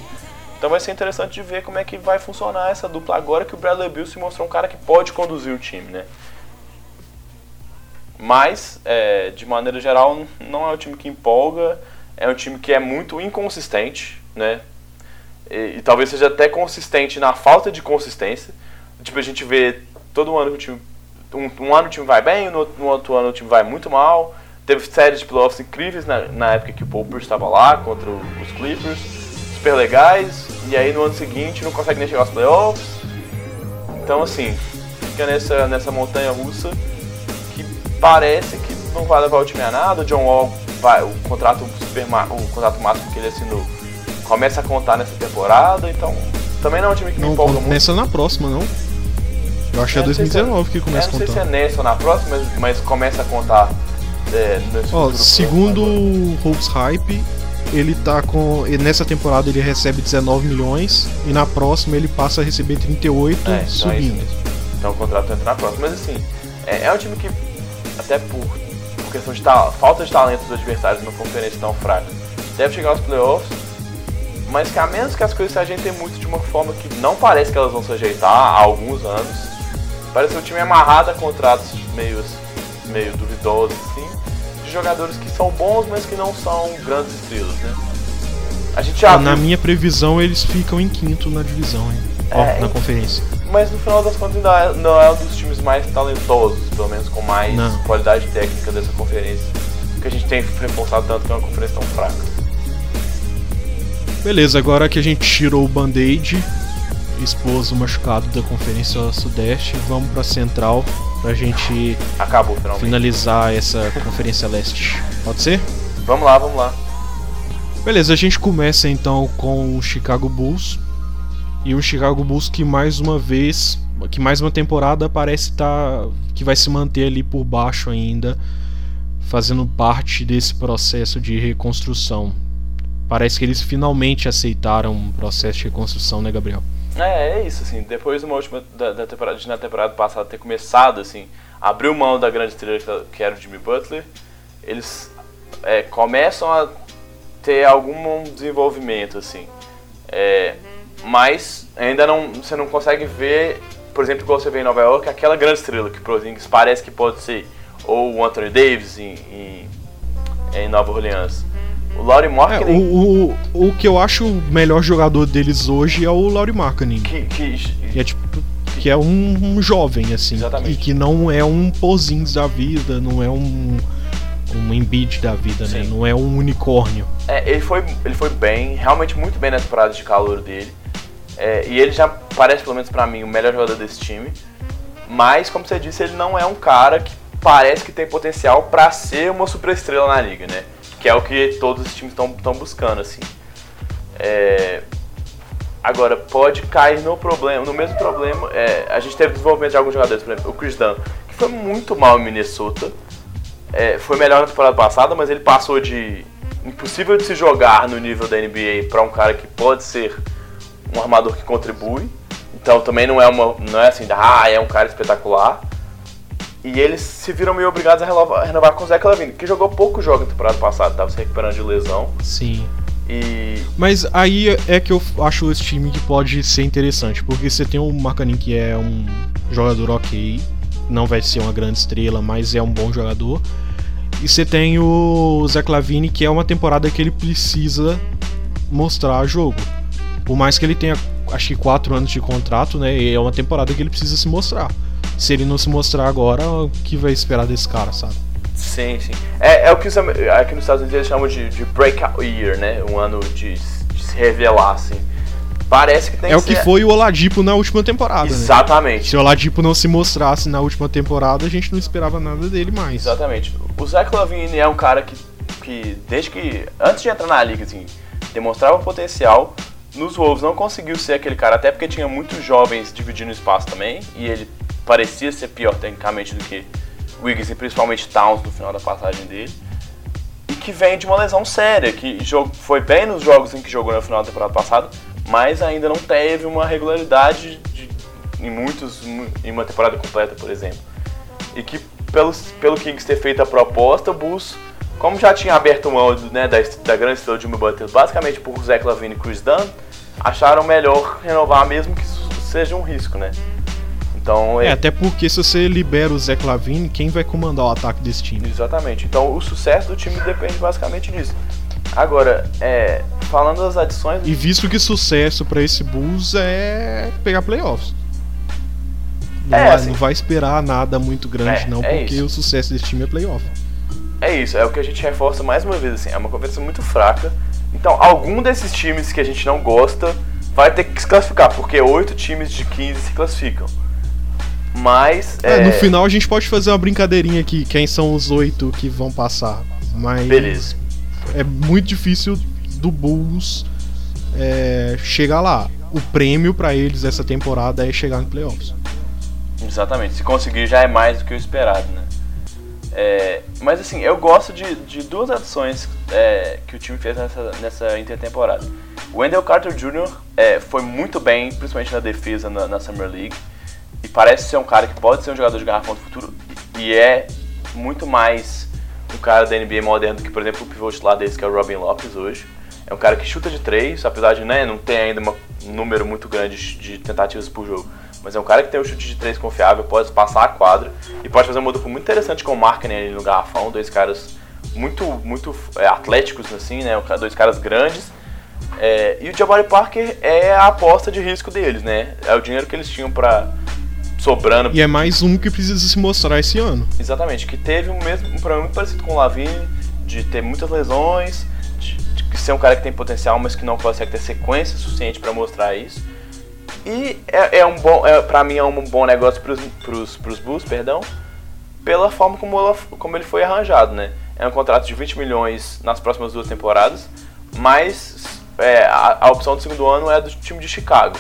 Então vai ser interessante de ver como é que vai funcionar essa dupla agora que o Bradley Beal se mostrou um cara que pode conduzir o time, né? Mas, é, de maneira geral, não é um time que empolga, é um time que é muito inconsistente, né? E, e, talvez seja até consistente na falta de consistência. Tipo, a gente vê todo ano que o time. Um, um ano o time vai bem, no, no, outro ano o time vai muito mal. Teve séries de playoffs incríveis na, na época que o Pierce estava lá contra os Clippers, super legais. E aí no ano seguinte não consegue nem chegar aos playoffs. Então, assim, fica nessa, nessa montanha russa parece que não vai levar o time a nada. O John Wall vai, o contrato super, o contrato máximo que ele assinou começa a contar nessa temporada, então também não é um time que não, me empolga muito. Começa na próxima, não? Eu acho que é 2019 que começa a contar. Não sei se é nessa ou na próxima, mas, mas começa a contar. É, Ó, segundo o Hopes Hype, ele tá com. Nessa temporada ele recebe 19 milhões e na próxima ele passa a receber 38 é, então subindo. É então o contrato entra na próxima. Mas assim, é, é um time que até por, por questão de falta de talento dos adversários numa conferência tão fraca, deve chegar aos playoffs, mas que a menos que as coisas se ajeitem muito de uma forma que não parece que elas vão se ajeitar há alguns anos, parece o time é amarrado a contratos meio, meio duvidosos, assim, jogadores que são bons, mas que não são grandes estrelas, né? A gente já Na minha previsão, eles ficam em quinto na divisão, hein? Ó, É, na conferência. Mas no final das contas ainda é- não é um dos times mais talentosos, pelo menos com mais Não. qualidade técnica dessa conferência. Que a gente tem reforçado tanto que é uma conferência tão fraca. Beleza, agora que a gente tirou o band-aid, expôs o machucado da Conferência Sudeste, vamos pra Central pra gente Acabou finalizar essa Conferência Leste. Pode ser? Vamos lá, vamos lá. Beleza, a gente começa então com o Chicago Bulls. E o Chicago Bulls que mais uma vez, que mais uma temporada parece estar que vai se manter ali por baixo ainda, fazendo parte desse processo de reconstrução. Parece que eles finalmente aceitaram um processo de reconstrução, né, Gabriel? É, é isso, assim, depois de uma última da, da temporada, de na temporada passada ter começado, assim, abriu mão da grande estrela que- era o Jimmy Butler, eles é, começam a ter algum desenvolvimento, assim, é, mas ainda não, você não consegue ver, por exemplo, igual você vê em Nova York, aquela grande estrela que o Porzingis parece que pode ser, ou o Anthony Davis em, em, em Nova Orleans. O Laurie É, Markkinen, o, o, o que eu acho o melhor jogador deles hoje é o Laurie Markkinen. que, que Que é tipo. Que é um, um jovem, assim. Exatamente. E que não é um Pozins da vida, não é um. Um Embiid da vida, né? Sim. Não é um unicórnio. É, ele foi, ele foi bem, realmente muito bem na temporada de calor dele. É, e ele já parece, pelo menos pra mim, o melhor jogador desse time. Mas, como você disse, ele não é um cara que parece que tem potencial pra ser uma superestrela na liga, né? Que é o que todos os times estão buscando, assim. É, Agora, pode cair no problema, no mesmo problema. é, a gente teve desenvolvimento de alguns jogadores, por exemplo, o Chris Dunn, que foi muito mal em Minnesota. É, foi melhor na temporada passada, mas ele passou de impossível de se jogar no nível da NBA para um cara que pode ser um armador que contribui. Então também não é uma, não é assim, ah, é um cara espetacular. E eles se viram meio obrigados a renovar, renovar com o Zach Lavine, que jogou pouco jogo na temporada passada, estava se recuperando de lesão. Sim. E Mas aí é que eu acho esse time que pode ser interessante. Porque você tem o Marcanin que é um jogador ok. Não vai ser uma grande estrela, mas é um bom jogador. E você tem o Zach Lavine, que é uma temporada que ele precisa mostrar jogo. Por mais que ele tenha, acho que 4 anos de contrato, né? É uma temporada que ele precisa se mostrar. Se ele não se mostrar agora, o que vai esperar desse cara, sabe? Sim, sim. É, é o que os, aqui nos Estados Unidos eles chamam de, de breakout year, né? Um ano de, de se revelar, assim. Parece que tem É que o que ser- foi o Oladipo na última temporada, né? Exatamente. Se o Oladipo não se mostrasse na última temporada, a gente não esperava nada dele mais. Exatamente. O Zach Lavine é um cara que, que, desde que, antes de entrar na liga, assim, demonstrava potencial. Nos Wolves não conseguiu ser aquele cara, até porque tinha muitos jovens dividindo espaço também, e ele parecia ser pior tecnicamente do que Wiggins e principalmente Towns no final da passagem dele. E que vem de uma lesão séria, que foi bem nos jogos em que jogou na final da temporada passada, mas ainda não teve uma regularidade de- em muitos, em uma temporada completa, por exemplo. E que pelo, pelo Kings ter feito a proposta, o Bulls, como já tinha aberto mão né, da, da grande estrela de Butler, basicamente por Zach Lavine e Chris Dunn, acharam melhor renovar mesmo que isso seja um risco, né? Então, É, é, até porque se você libera o Zach Lavine, quem vai comandar o ataque desse time? exatamente. Então, o sucesso do time depende basicamente disso. Agora, é, falando das adições, E visto que sucesso pra esse Bulls é pegar playoffs. Não, É, vai, assim- não vai esperar nada muito grande, É, não, é porque isso. o sucesso desse time é playoff. É isso, é o que a gente reforça mais uma vez, assim, é uma competição muito fraca. Então, algum desses times que a gente não gosta vai ter que se classificar, porque oito times de 15 se classificam. Mas, É, é, no final a gente pode fazer uma brincadeirinha aqui, quem são os oito que vão passar. Mas Beleza. é muito difícil do Bulls é, chegar lá. O prêmio pra eles essa temporada é chegar em playoffs. Exatamente, se conseguir já é mais do que o esperado, né? É, mas assim, eu gosto de, de duas adições é, que o time fez nessa, nessa intertemporada. O Wendell Carter Jr. é, foi muito bem, principalmente na defesa na, na Summer League. E parece ser um cara que pode ser um jogador de garrafão do futuro. E é muito mais um cara da NBA moderno do que, por exemplo, o pivô titular deles, que é o Robin Lopes hoje. É um cara que chuta de três, apesar de né, não ter ainda um número muito grande de tentativas por jogo. Mas é um cara que tem um chute de três confiável, pode passar a quadra e pode fazer uma dupla muito interessante com o Markkinen ali no garrafão, dois caras muito, muito é, atléticos, assim, né? Dois caras grandes. É, e o Jabari Parker é a aposta de risco deles, né? É o dinheiro que eles tinham para sobrando. E é mais um que precisa se mostrar esse ano. Exatamente, que teve um, mesmo, um problema muito parecido com o Lavine, de ter muitas lesões, de, de ser um cara que tem potencial, mas que não consegue ter sequência suficiente para mostrar isso. E é, é um bom, é, para mim é um bom negócio para os Bulls, perdão, pela forma como, ela, como ele foi arranjado, né? É um contrato de 20 milhões nas próximas duas temporadas, mas é, a, a, opção do segundo ano é do time de Chicago.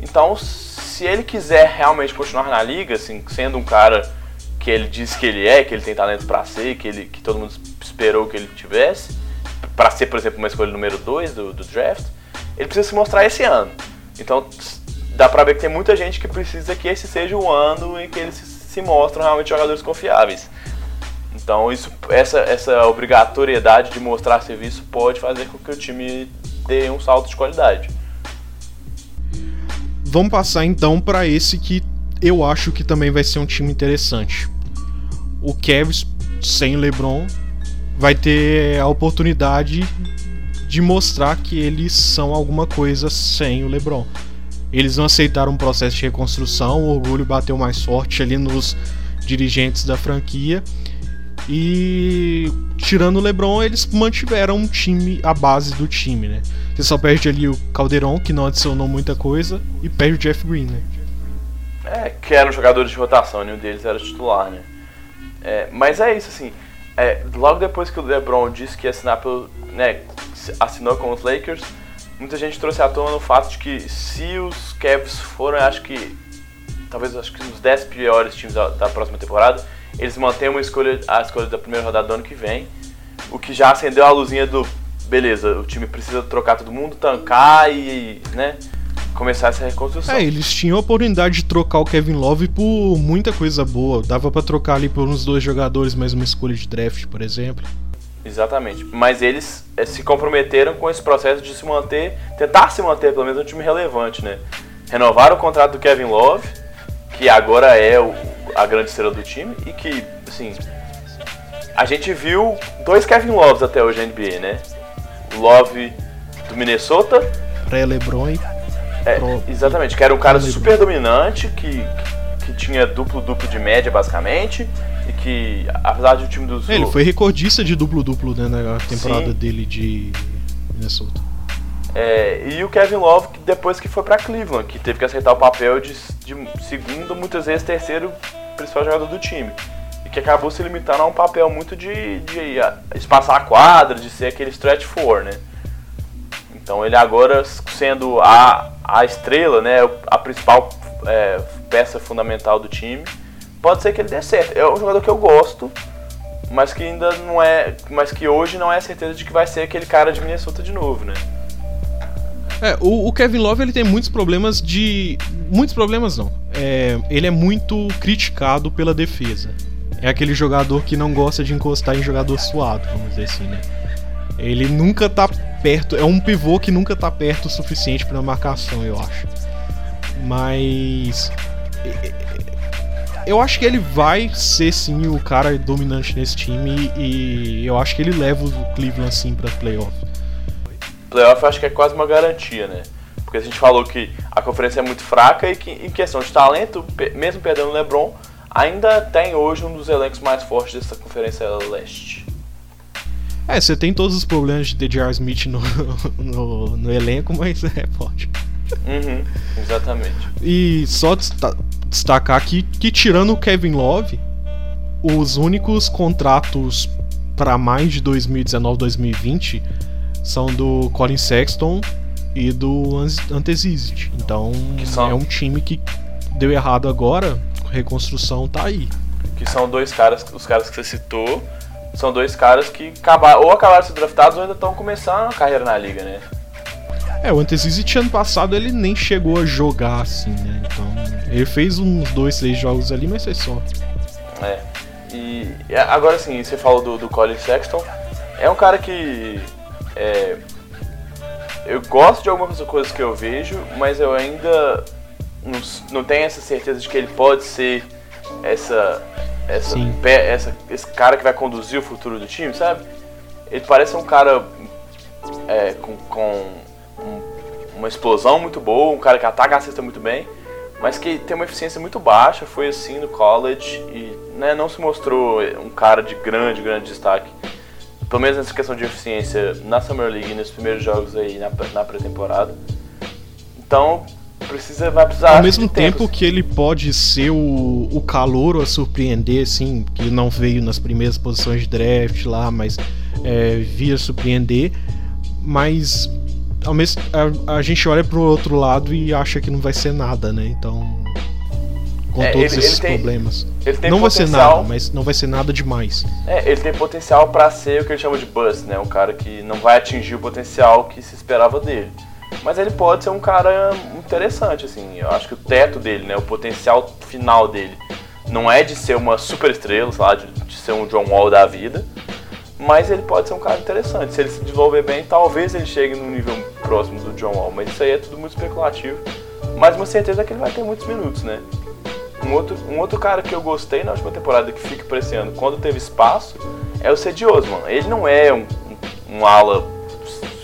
Então, se ele quiser realmente continuar na liga, assim, sendo um cara que ele diz que ele é, que ele tem talento para ser, que, ele, que todo mundo esperou que ele tivesse, para ser, por exemplo, uma escolha número 2 do, do draft, ele precisa se mostrar esse ano. Então, dá pra ver que tem muita gente que precisa que esse seja o ano em que eles se mostram realmente jogadores confiáveis. Então isso, essa, essa obrigatoriedade de mostrar serviço pode fazer com que o time dê um salto de qualidade. Vamos passar então para esse que eu acho que também vai ser um time interessante. O Cavs sem LeBron vai ter a oportunidade de mostrar que eles são alguma coisa sem o LeBron. Eles não aceitaram um processo de reconstrução, o orgulho bateu mais forte ali nos dirigentes da franquia. E tirando o LeBron, eles mantiveram um time, a base do time, né? Você só perde ali o Calderon, que não adicionou muita coisa, e perde o Jeff Green, né? É, que eram jogadores de rotação, nenhum deles era titular, né? É, mas é isso, assim. É, logo depois que o LeBron disse que ia assinar pelo. Né, assinou com os Lakers, muita gente trouxe à tona o fato de que se os Cavs foram, acho que talvez acho que os 10 piores times da, da, próxima temporada, eles mantêm uma escolha, a escolha da primeira rodada do ano que vem, o que já acendeu a luzinha do beleza, o time precisa trocar todo mundo, tancar e, né, começar essa reconstrução. É, eles tinham a oportunidade de trocar o Kevin Love por muita coisa boa, dava para trocar ali por uns dois jogadores mais uma escolha de draft, por exemplo. Exatamente. Mas eles é, se comprometeram com esse processo de se manter, tentar se manter pelo menos um time relevante, né? Renovaram o contrato do Kevin Love, que agora é o, a grande estrela do time, e que, assim, a gente viu dois Kevin Loves até hoje na NBA, né? Love do Minnesota. Pré-LeBron e é, exatamente, que era um cara super dominante, que, que tinha duplo-duplo de média, basicamente e que, apesar de o time dos. É, ele foi recordista de duplo-duplo né, na temporada Sim. dele de Minnesota. É, e o Kevin Love, que depois que foi para Cleveland, que teve que aceitar o papel de, de segundo, muitas vezes terceiro principal jogador do time. Que acabou se limitando a um papel muito de, de espaçar a quadra, de ser aquele stretch four, né? Então ele agora sendo a, a estrela, né, a principal é, peça fundamental do time, pode ser que ele dê certo. É um jogador que eu gosto, mas que ainda não é. Mas que hoje não é certeza de que vai ser aquele cara de Minnesota de novo, né? É, o, o Kevin Love ele tem muitos problemas de. Muitos problemas não. É, ele é muito criticado pela defesa. É aquele jogador que não gosta de encostar em jogador suado, vamos dizer assim, né? Ele nunca tá perto, é um pivô que nunca tá perto o suficiente para marcação, eu acho. Mas eu acho que ele vai ser sim o cara dominante nesse time e eu acho que ele leva o Cleveland sim para playoff. Playoff eu acho que é quase uma garantia, né? Porque a gente falou que a conferência é muito fraca e que em questão de talento, mesmo perdendo o LeBron, ainda tem hoje um dos elencos mais fortes dessa conferência leste. É, você tem todos os problemas de D.J.R. Smith no, [laughs] no, no, elenco, mas é forte. Uhum, exatamente. E só destacar aqui que, tirando o Kevin Love, os únicos contratos para mais de 2019-2020 são do Colin Sexton e do Antezizit. Então é um time que deu errado agora, reconstrução tá aí. Que são dois caras, os caras que você citou, são dois caras que acabaram, ou acabaram de ser draftados ou ainda estão começando a carreira na liga, né? É, o Antezizit ano passado ele nem chegou a jogar assim, né? Então ele fez uns dois, três jogos ali, mas foi só. É. E agora sim, você falou do, do Colin Sexton. É um cara que. É, eu gosto de algumas coisas que eu vejo, mas eu ainda não, não tenho essa certeza de que ele pode ser essa, essa, essa, esse cara que vai conduzir o futuro do time, sabe? Ele parece um cara é, com, com um, uma explosão muito boa, um cara que ataca a cesta muito bem, mas que tem uma eficiência muito baixa, foi assim no college e né, não se mostrou um cara de grande, grande destaque. Pelo menos nessa questão de eficiência na Summer League, nos primeiros jogos aí na, na pré-temporada. Então, precisa, vai precisar. Ao mesmo tempo, tempo que ele pode ser o, o calouro a surpreender, assim, que não veio nas primeiras posições de draft lá, mas é, via surpreender, mas ao mesmo, a, a gente olha pro outro lado e acha que não vai ser nada, né? Então. Com é, todos ele, esses ele tem, problemas. não vai ser nada, mas não vai ser nada demais. É, ele tem potencial para ser o que ele chama de bust, né? Um cara que não vai atingir o potencial que se esperava dele. Mas ele pode ser um cara interessante, assim. Eu acho que o teto dele, né? O potencial final dele não é de ser uma super estrela, sei lá, de, de ser um John Wall da vida. Mas ele pode ser um cara interessante. Se ele se desenvolver bem, talvez ele chegue no nível próximo do John Wall. Mas isso aí é tudo muito especulativo. Mas uma certeza é que ele vai ter muitos minutos, né? Um outro, um outro cara que eu gostei na última temporada que fica pra esse ano, quando teve espaço, é o Cedi Osman. Ele não é um, um ala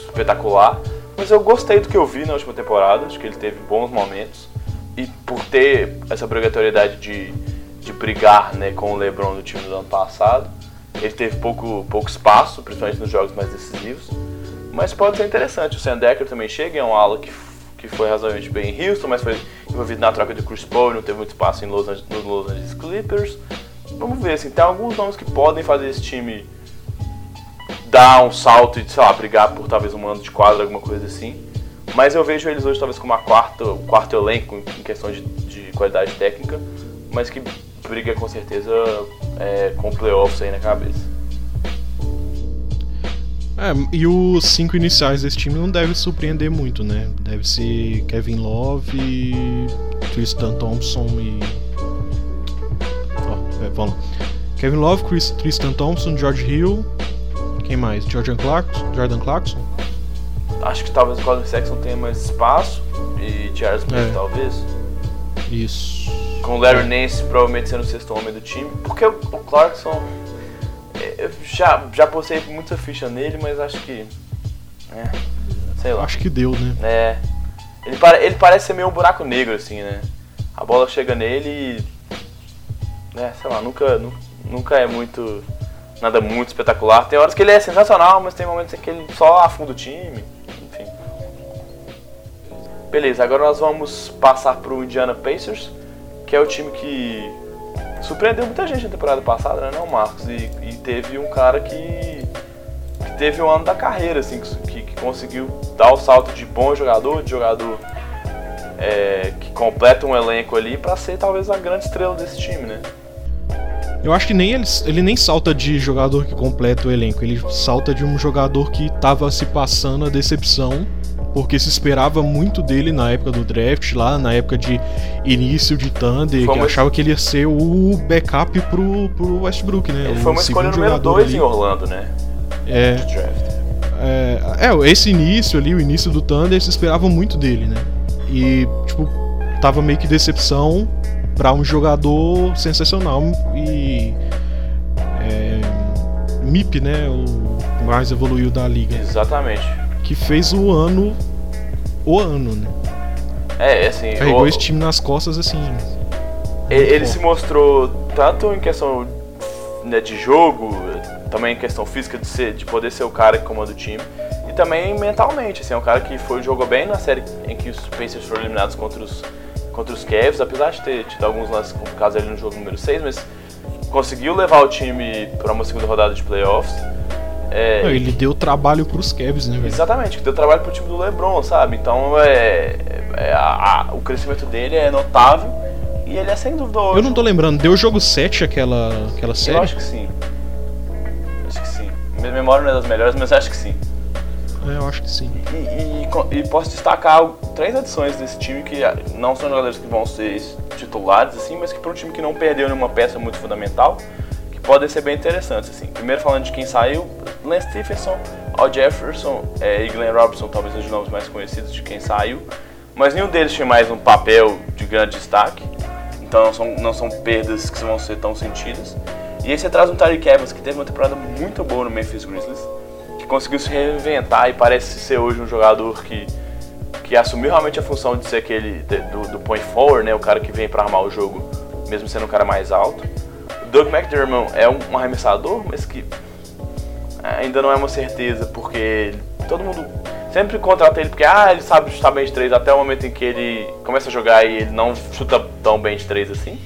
espetacular, mas eu gostei do que eu vi na última temporada, acho que ele teve bons momentos. E por ter essa obrigatoriedade de, de brigar né, com o LeBron no time do ano passado, ele teve pouco, pouco espaço, principalmente nos jogos mais decisivos. Mas pode ser interessante. O Sandecker também chega, é um ala que, que foi razoavelmente bem em Houston, mas foi envolvido na troca de Chris Paul, não teve muito espaço em Los Angeles, nos Los Angeles Clippers. Vamos ver, assim, tem alguns nomes que podem fazer esse time dar um salto e, sei lá, brigar por talvez um mando de quadra, alguma coisa assim. Mas eu vejo eles hoje talvez como uma quarta, um quarto elenco em questão de, de qualidade técnica, mas que briga com certeza é, com playoffs aí na cabeça. É, e os cinco iniciais desse time não deve surpreender muito, né? Deve ser Kevin Love, Tristan Thompson e. Oh, é, vamos lá. Kevin Love, Chris, Tristan Thompson, George Hill, quem mais? Jordan Clarkson? Jordan Clarkson? Acho que talvez o Colin Sexton tenha mais espaço e Charles Smith é. talvez. Isso. Com o Larry é. Nance provavelmente sendo o sexto homem do time. Porque o Clarkson. É, eu já, já postei muita ficha nele, mas acho que. É, sei lá. Acho que deu, né? É. Ele, ele parece ser meio um buraco negro, assim, né? A bola chega nele e. Né, sei lá, nunca, nunca é muito nada muito espetacular. Tem horas que ele é sensacional, mas tem momentos em que ele só afunda o time. Enfim. Beleza, agora nós vamos passar para o Indiana Pacers, que é o time que surpreendeu muita gente na temporada passada, né, não, Marcos? E, e teve um cara que, que, teve o um ano da carreira, assim, que, que, conseguiu dar o salto de bom jogador, de jogador é, que completa um elenco ali para ser talvez a grande estrela desse time, né? Eu acho que nem ele, ele nem salta de jogador que completa o elenco, ele salta de um jogador que estava se passando a decepção, porque se esperava muito dele na época do draft, lá na época de início de Thunder, que achava que ele ia ser o backup pro, pro Westbrook, né? Ele foi uma escolha número 2 em Orlando, né? É, é, é, esse início ali, o início do Thunder, se esperava muito dele, né? E, tipo, tava meio que decepção para um jogador sensacional e é, MIP, né, o mais evoluído da liga. Exatamente. Que fez o ano o ano, né? É, assim, carregou o... esse time nas costas assim. Ele, ele se mostrou tanto em questão né, de jogo, também em questão física de ser, de poder ser o cara que comanda o time e também mentalmente, assim, é um cara que foi jogou bem na série em que os Pacers foram eliminados contra os contra os Cavs, apesar de ter tido alguns lances complicados ali no jogo número 6, mas conseguiu levar o time para uma segunda rodada de playoffs. É, Não, ele deu trabalho para os Cavs, né? Exatamente, deu trabalho para o time do LeBron, sabe? Então é, é a, a, o crescimento dele é notável e ele é sem dúvida hoje. Eu não tô lembrando, deu jogo 7 aquela, aquela série? Eu acho que sim. Acho que sim. Minha memória não é das melhores, mas acho que sim. É, eu acho que sim. E, e, e, posso destacar três adições desse time que não são jogadores que vão ser titulares, assim, mas que para um time que não perdeu nenhuma peça muito fundamental, que podem ser bem interessantes. Assim. Primeiro falando de quem saiu, Lance Stephenson, Al Jefferson é, e Glenn Robinson, talvez os nomes mais conhecidos de quem saiu, mas nenhum deles tinha mais um papel de grande destaque. Então não são, não são perdas que vão ser tão sentidas. E aí você traz um Tyreek Evans que teve uma temporada muito boa no Memphis Grizzlies, conseguiu se reinventar e parece ser hoje um jogador que, que assumiu realmente a função de ser aquele do, do point forward, né, o cara que vem para armar o jogo, mesmo sendo um cara mais alto. Doug McDermott é um, arremessador, mas que ainda não é uma certeza, porque todo mundo sempre contrata ele porque ah, ele sabe chutar bem de três até o momento em que ele começa a jogar e ele não chuta tão bem de três assim.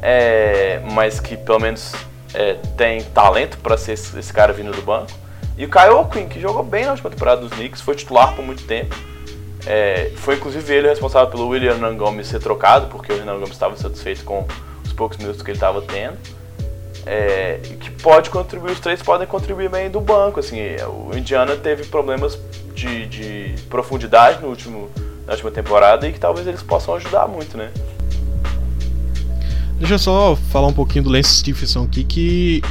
É, mas que pelo menos é, tem talento para ser esse, esse, cara vindo do banco. E o Kyle O'Quinn, que jogou bem na última temporada dos Knicks, foi titular por muito tempo. É, foi inclusive ele responsável pelo William Hernan Gomes ser trocado, porque o Hernan Gomes estava satisfeito com os poucos minutos que ele estava tendo é, que pode contribuir, os três podem contribuir bem do banco. Assim, o Indiana teve problemas de, de profundidade no último, na última temporada e que talvez eles possam ajudar muito, né? Deixa eu só falar um pouquinho do Lance Stephenson aqui, que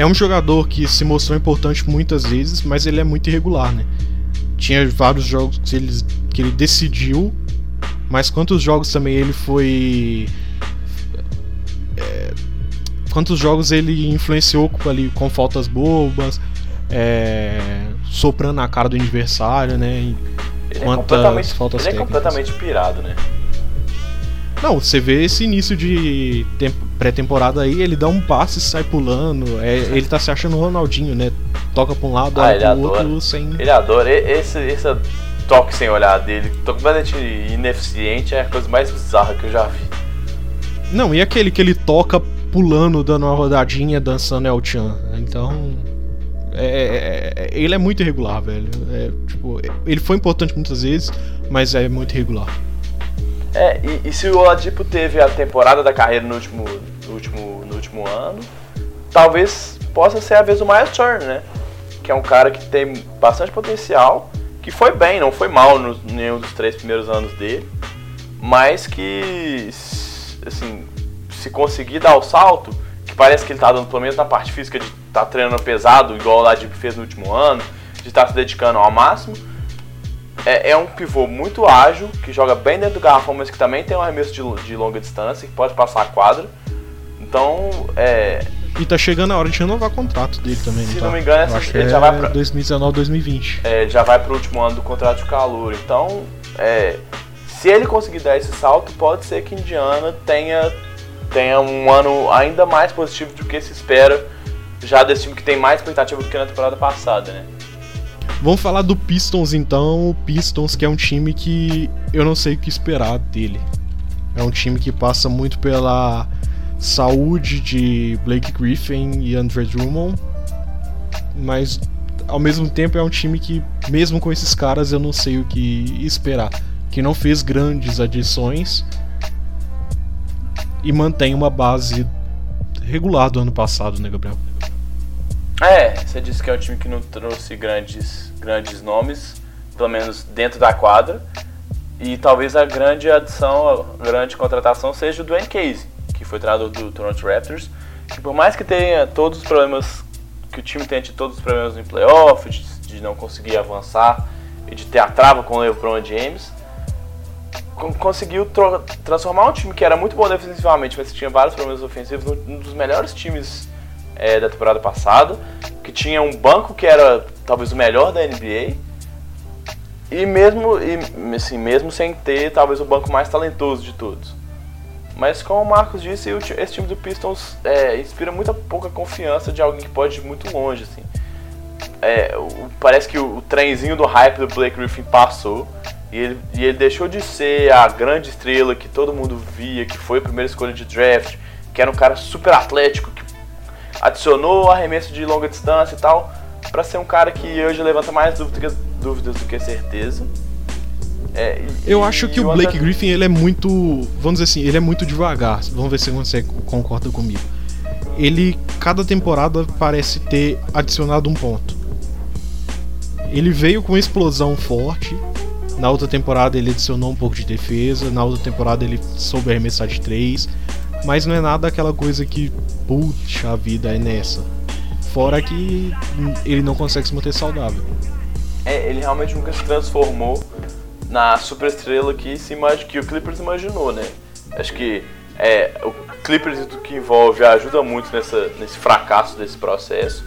é um jogador que se mostrou importante muitas vezes, mas ele é muito irregular, né? Tinha vários jogos que ele, que ele decidiu, mas quantos jogos também ele foi quantos jogos ele influenciou ali com faltas bobas, é, soprando na cara do adversário, né? Ele é quantas é faltas ele é completamente pirado, né? Não, você vê esse início de pré-temporada aí, ele dá um passe e sai pulando. É, ele tá se achando Ronaldinho, né? Toca pra um lado, ah, pro outro sem. Ele adora. Esse, esse toque sem olhar dele, completamente ineficiente, é a coisa mais bizarra que eu já vi. Não, e aquele que ele toca pulando, dando uma rodadinha, dançando El Chan. Então. É, é, é, ele é muito irregular, velho. É, tipo, ele foi importante muitas vezes, mas é muito irregular. É, e, e, se o Oladipo teve a temporada da carreira no último, no último, no último ano, talvez possa ser a vez do Miles Turner, né? Que é um cara que tem bastante potencial, que foi bem, não foi mal no nenhum dos três primeiros anos dele, mas que, assim, se conseguir dar o salto, que parece que ele está dando pelo menos na parte física de estar tá treinando pesado, igual o Ladib fez no último ano, de estar tá se dedicando ao máximo. É, é, um pivô muito ágil, que joga bem dentro do garrafão, mas que também tem um arremesso de, de longa distância, que pode passar a quadra. Então, é. E tá chegando a hora de renovar o contrato dele também, Se não, não me engano, essa, ele é já vai pra. 2019, 2020. É, já vai pro último ano do contrato de calor. Então, é, se ele conseguir dar esse salto, pode ser que Indiana tenha tenha um ano ainda mais positivo do que se espera já desse time que tem mais expectativa do que na temporada passada, né? Vamos falar do Pistons então, o Pistons que é um time que eu não sei o que esperar dele. É um time que passa muito pela saúde de Blake Griffin e Andre Drummond, mas ao mesmo tempo é um time que mesmo com esses caras eu não sei o que esperar, que não fez grandes adições e mantém uma base regular do ano passado, né, Gabriel? É, você disse que é um time que não trouxe grandes, grandes nomes, pelo menos dentro da quadra. E talvez a grande adição, a grande contratação seja o Dwayne Casey, que foi treinador do Toronto Raptors, que por mais que tenha todos os problemas, que o time tenha todos os problemas no playoff, de, de não conseguir avançar e de ter a trava com o LeBron James, conseguiu transformar um time que era muito bom defensivamente, mas tinha vários problemas ofensivos, num dos melhores times é, da temporada passada, que tinha um banco que era talvez o melhor da NBA, e mesmo, e, assim, mesmo sem ter talvez o banco mais talentoso de todos. Mas como o Marcos disse, esse time do Pistons é, inspira muita pouca confiança de alguém que pode ir muito longe. Assim. É, o, parece que o, o trenzinho do hype do Blake Griffin passou e ele, e ele deixou de ser a grande estrela que todo mundo via, que foi a primeira escolha de draft, que era um cara super atlético, que adicionou arremesso de longa distância e tal, para ser um cara que hoje levanta mais dúvidas, dúvidas do que certeza. É, e, Eu acho que o Blake Griffin ele é muito, vamos dizer assim, ele é muito devagar. Vamos ver se você concorda comigo. Ele cada temporada parece ter adicionado um ponto. Ele veio com uma explosão forte, na outra temporada ele adicionou um pouco de defesa, na outra temporada ele soube arremessar de 3, mas não é nada aquela coisa que, puxa a vida, é nessa. Fora que ele não consegue se manter saudável. É, ele realmente nunca se transformou na superestrela que, se imag... que o Clippers imaginou, né? Acho que É, o Clippers e tudo que envolve ajuda muito nessa, nesse fracasso desse processo.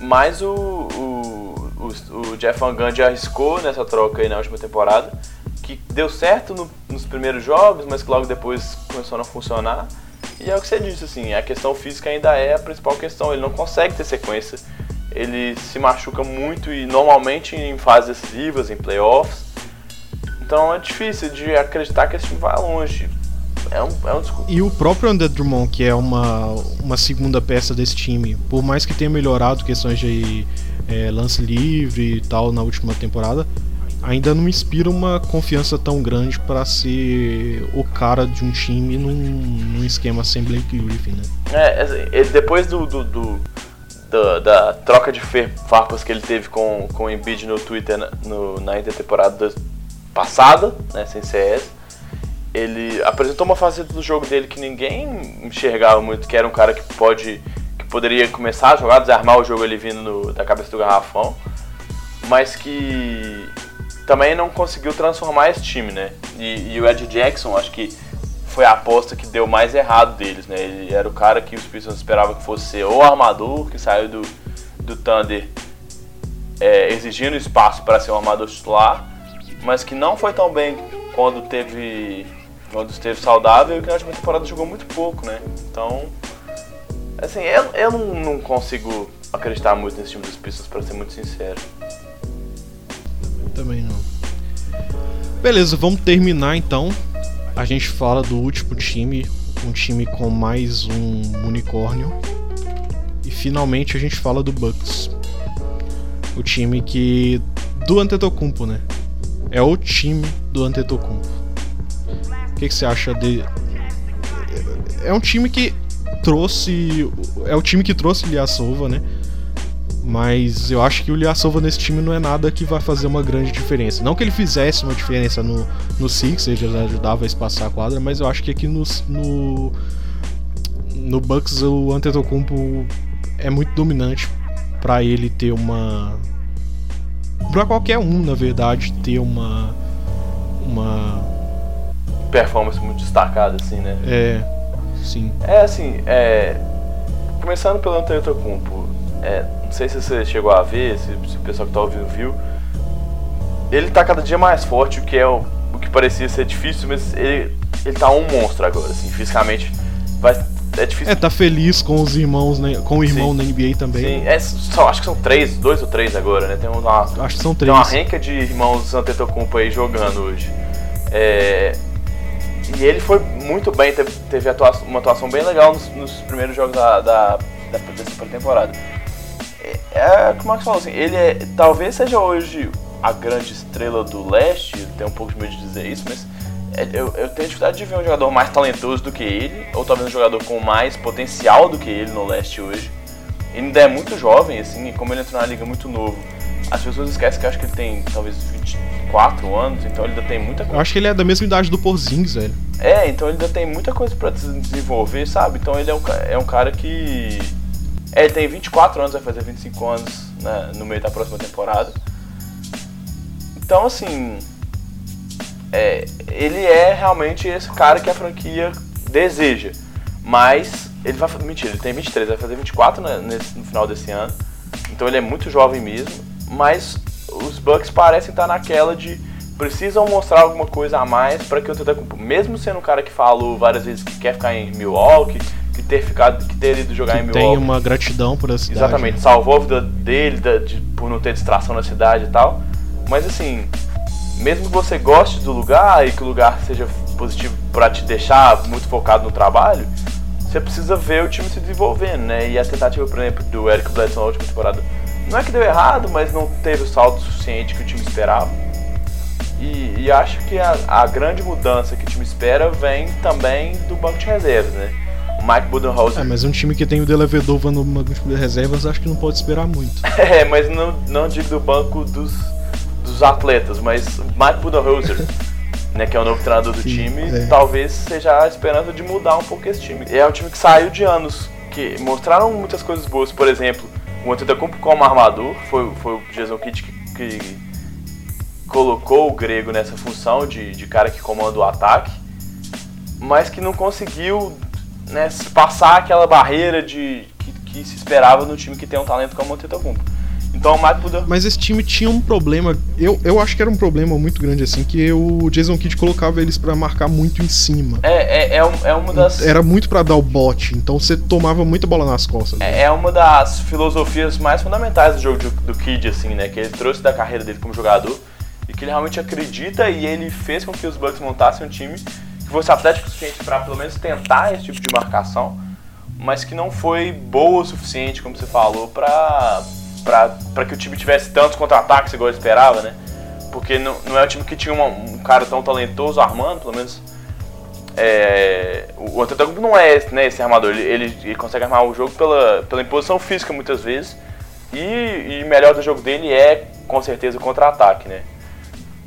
Mas o, o, o, o Jeff Van Gundy arriscou nessa troca aí na última temporada, que deu certo no, nos primeiros jogos, mas que logo depois começou a não funcionar. E é o que você disse, assim, a questão física ainda é a principal questão. Ele não consegue ter sequência, ele se machuca muito e normalmente em fases decisivas, em playoffs. Então é difícil de acreditar que esse time vai longe. É um, é um E o próprio André Drummond, que é uma, uma segunda peça desse time, por mais que tenha melhorado questões de é, lance livre e tal na última temporada, ainda não inspira uma confiança tão grande para ser o cara de um time num, num esquema sem Blake Griffin, né? É, assim, depois do, do, do da, da, troca de farpas que ele teve com, com o Embiid no Twitter na, no, na intertemporada passada, né, sem CS, ele apresentou uma faceta do jogo dele que ninguém enxergava muito, que era um cara que pode que poderia começar a jogar, desarmar o jogo ali vindo no, da cabeça do garrafão, mas que também não conseguiu transformar esse time, né? E, e o Ed Jackson, acho que foi a aposta que deu mais errado deles, né? Ele era o cara que os Pistons esperavam que fosse ser o armador que saiu do, do Thunder é, exigindo espaço para ser um armador titular, mas que não foi tão bem quando teve quando esteve saudável e que na última temporada jogou muito pouco, né? Então, assim, eu, eu não, não consigo acreditar muito nesse time dos Pistons, para ser muito sincero. Também não. Beleza, vamos terminar então. A gente fala do último time, um time com mais um unicórnio. E finalmente a gente fala do Bucks. O time que do Antetokounmpo, né? É o time do Antetokounmpo. O que, que você acha de. É um time que trouxe. É o time que trouxe Ilyasova, né? Mas eu acho que o Ilyasova nesse time não é nada que vai fazer uma grande diferença. Não que ele fizesse uma diferença no, no Six, ele já ajudava a espaçar a quadra, mas eu acho que aqui no, no, no Bucks o Antetokounmpo é muito dominante para ele ter uma para qualquer um, na verdade, ter uma uma performance muito destacada, assim, né? É, sim. É assim, é, começando pelo Antetokounmpo, é, não sei se você chegou a ver, se, se o pessoal que tá ouvindo viu, ele tá cada dia mais forte, o que é o, o que parecia ser difícil, mas ele, ele tá um monstro agora, assim, fisicamente vai, é difícil. É, tá feliz com os irmãos, né, com o irmão sim, na NBA também. Sim, é, só, acho que são três, dois ou três agora, né? Tem uma, acho que são três. Tem uma renca de irmãos Antetokounmpo aí jogando hoje. É, e ele foi muito bem, teve, teve atuação, uma atuação bem legal nos, nos primeiros jogos da, da, da dessa pré-temporada. É, como é que fala assim, ele é, talvez seja hoje a grande estrela do leste, tenho um pouco de medo de dizer isso, mas é, eu, eu, tenho dificuldade de ver um jogador mais talentoso do que ele, ou talvez um jogador com mais potencial do que ele no leste hoje. Ele ainda é muito jovem, assim, e como ele entrou na liga muito novo, as pessoas esquecem que eu acho que ele tem talvez 24 anos, então ele ainda tem muita coisa. Eu acho que ele é da mesma idade do Porzingis, velho. É, então ele ainda tem muita coisa para desenvolver, sabe? Então ele é um, é um cara que. É, ele tem 24 anos, vai fazer 25 anos né, no meio da próxima temporada. Então, assim. É, ele é realmente esse cara que a franquia deseja. Mas ele vai. Mentira, ele tem 23, vai fazer 24 né, nesse, no final desse ano. Então ele é muito jovem mesmo. Mas os Bucks parecem estar naquela de precisam mostrar alguma coisa a mais para que o Antetokounmpo, mesmo sendo um cara que falou várias vezes que quer ficar em Milwaukee, que ter ficado, que ter ido jogar que em Milwaukee, tem uma gratidão por essa cidade. Exatamente, né? salvou a vida dele da, de, por não ter distração na cidade e tal. Mas assim, mesmo que você goste do lugar e que o lugar seja positivo para te deixar muito focado no trabalho, você precisa ver o time se desenvolvendo, né? E a tentativa, por exemplo, do Eric Bledsoe na última temporada não é que deu errado, mas não teve o salto suficiente que o time esperava. E, e acho que a, a, grande mudança que o time espera vem também do banco de reservas, né? Mike Budenholzer. É, mas um time que tem o Delevedova no banco de reservas, acho que não pode esperar muito. [laughs] é, mas não, não digo do banco dos, dos atletas, mas Mike Budenholzer. né, que é o novo treinador do Sim, time, é. talvez seja a esperança de mudar um pouco esse time. É um time que saiu de anos que mostraram muitas coisas boas, por exemplo, o Antetokounmpo como armador, foi, foi o Jason Kidd que, que, colocou o grego nessa função de, de cara que comanda o ataque. mas que não conseguiu né, passar aquela barreira de que, que, se esperava no time que tem um talento como o Antetokounmpo. Então o Mike Budenholzer... Mas esse time tinha um problema, eu, eu acho que era um problema muito grande assim, que o Jason Kidd colocava eles para marcar muito em cima. É, é, é, é uma das... Era muito para dar o bote, então você tomava muita bola nas costas. É, é uma das filosofias mais fundamentais do jogo do, do Kidd, assim, né, que ele trouxe da carreira dele como jogador, e que ele realmente acredita e ele fez com que os Bucks montassem um time que fosse atlético o suficiente para pelo menos tentar esse tipo de marcação, mas que não foi boa o suficiente, como você falou, para para que o time tivesse tantos contra-ataques igual ele esperava, né? Porque não, não é um time que tinha uma, um cara tão talentoso armando, pelo menos. É, o Antetokounmpo não é esse, né, esse armador, ele, ele, ele, consegue armar o jogo pela, pela imposição física muitas vezes. E, e melhor do jogo dele é, com certeza, o contra-ataque, né?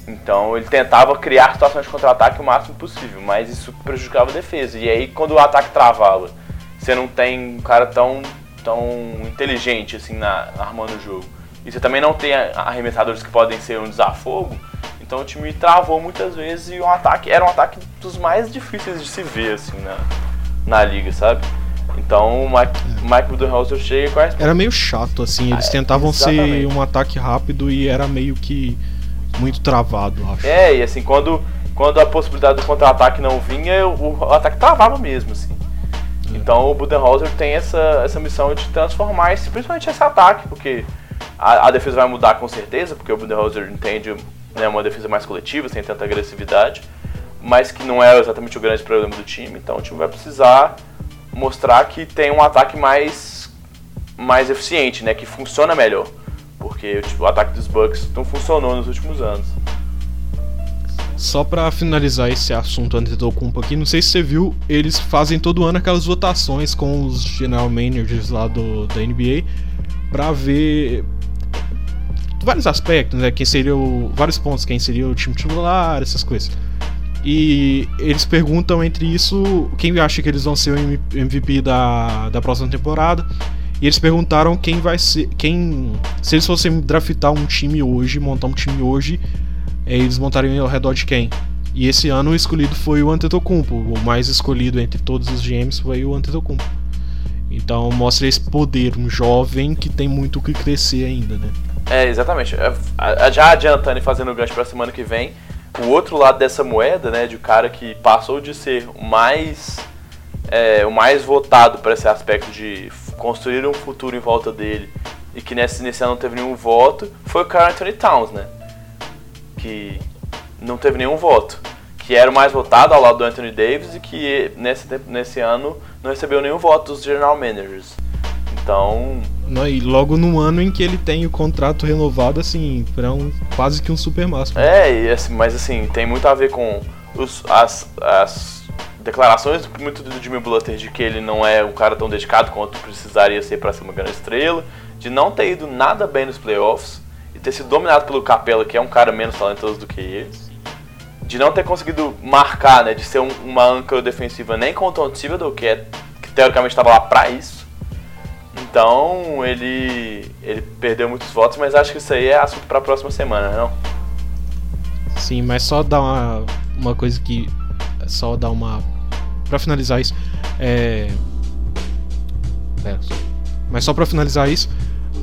Então ele tentava criar situações de contra-ataque o máximo possível, mas isso prejudicava a defesa. E aí quando o ataque travava, você não tem um cara tão, tão inteligente assim na, armando o jogo. E você também não tem arremessadores que podem ser um desafogo. Então o time travou muitas vezes e o ataque era um ataque dos mais difíceis de se ver assim na, na liga, sabe? Então o Mike, Mike Budenholzer chega com a Era meio chato assim, eles ah, tentavam ser um ataque rápido e era meio que muito travado, acho. É, e assim, quando, quando a possibilidade do contra-ataque não vinha, o, o, ataque travava mesmo, assim. É. Então o Budenholzer tem essa, essa missão de transformar esse, principalmente esse ataque, porque a, a defesa vai mudar com certeza, porque o Budenholzer entende né, uma defesa mais coletiva, sem tanta agressividade, mas que não é exatamente o grande problema do time. Então o time vai precisar mostrar que tem um ataque mais, mais eficiente, né, que funciona melhor porque tipo, o ataque dos Bucks não funcionou nos últimos anos. Só para finalizar esse assunto Antetokounmpo aqui, não sei se você viu, eles fazem todo ano aquelas votações com os general managers lá do, da NBA para ver vários aspectos, né? Quem seria o, vários pontos, quem seria o time titular, essas coisas. E eles perguntam entre isso quem acha que eles vão ser o MVP da, da próxima temporada e eles perguntaram quem vai ser. quem Se eles fossem draftar um time hoje, montar um time hoje, é, eles montariam ao redor de quem? E esse ano o escolhido foi o Antetokounmpo. O mais escolhido entre todos os GMs foi o Antetokounmpo. Então mostra esse poder, um jovem que tem muito o que crescer ainda, né? É, exatamente. É, já adiantando e fazendo o gancho para a semana que vem, o outro lado dessa moeda, né, de um cara que passou de ser o mais é, o mais votado para esse aspecto de construir um futuro em volta dele e que nesse, nesse ano não teve nenhum voto, foi o Carl Anthony Towns, né? Que não teve nenhum voto. Que era o mais votado ao lado do Anthony Davis e que nesse, nesse ano não recebeu nenhum voto dos general managers. Então. Não, e logo no ano em que ele tem o contrato renovado, assim, para um, quase que um super máximo. É, assim, mas assim, tem muito a ver com os, as, as declarações muito do Jimmy Butler de que ele não é um cara tão dedicado quanto precisaria ser para ser uma grande estrela, de não ter ido nada bem nos playoffs e ter sido dominado pelo Capela, que é um cara menos talentoso do que ele, de não ter conseguido marcar, né, de ser um, uma âncora defensiva nem com o Tom Thibodeau, que, é, que teoricamente estava lá para isso. Então ele ele perdeu muitos votos, mas acho que isso aí é assunto para a próxima semana, não? Sim, mas só dar uma, uma coisa que só dar uma para finalizar isso, é... é... Mas só para finalizar isso,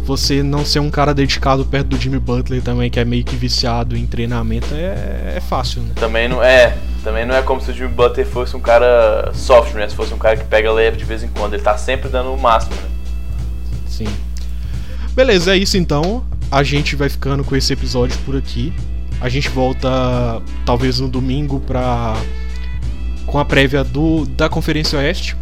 você não ser um cara dedicado perto do Jimmy Butler também, que é meio que viciado em treinamento, é, é fácil, né? Também não é. Também não é como se o Jimmy Butler fosse um cara soft, né? Se fosse um cara que pega leve de vez em quando. Ele tá sempre dando o máximo, né? Sim. Beleza, é isso então. A gente vai ficando com esse episódio por aqui. A gente volta talvez no domingo pra com a prévia do, da Conferência Oeste.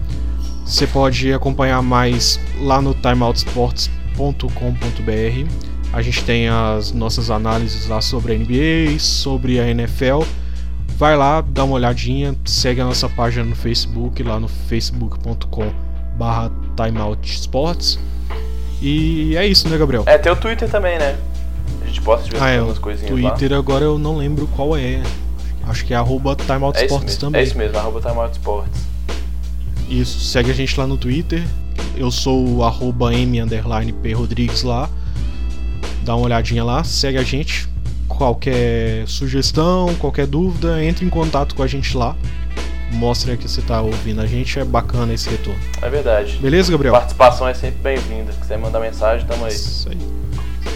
Você pode acompanhar mais lá no timeoutsports.com.br. A gente tem as nossas análises lá sobre a NBA, sobre a NFL. Vai lá, dá uma olhadinha, segue a nossa página no Facebook, lá no facebook.com barra timeoutsports. E é isso, né, Gabriel? É, tem o Twitter também, né? A gente posta de ah, é, algumas coisinhas Twitter lá. agora eu não lembro qual é. Acho que é arroba timeoutsports é também. É isso mesmo, arroba timeoutsports. Isso, segue a gente lá no Twitter. Eu sou o arroba M Rodrigues lá. Dá uma olhadinha lá, segue a gente. Qualquer sugestão, qualquer dúvida, entre em contato com a gente lá. mostra que você tá ouvindo a gente, é bacana esse retorno. É verdade. Beleza, Gabriel? Participação é sempre bem-vinda. Se quiser mandar mensagem, tamo aí. Isso aí.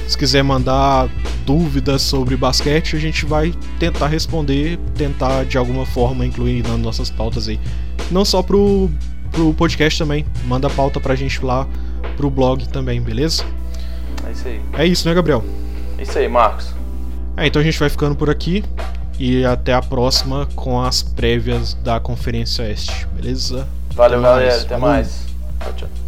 Se quiser mandar dúvidas sobre basquete, a gente vai tentar responder, tentar de alguma forma incluir nas nossas pautas aí. Não só pro, pro podcast também, manda pauta pra gente lá pro blog também, beleza? É isso aí. É isso, né, Gabriel? É isso aí, Marcos. É, então a gente vai ficando por aqui e até a próxima com as prévias da Conferência Oeste, beleza? Valeu, Até galera. mais. Até Falou. mais. Tchau, tchau.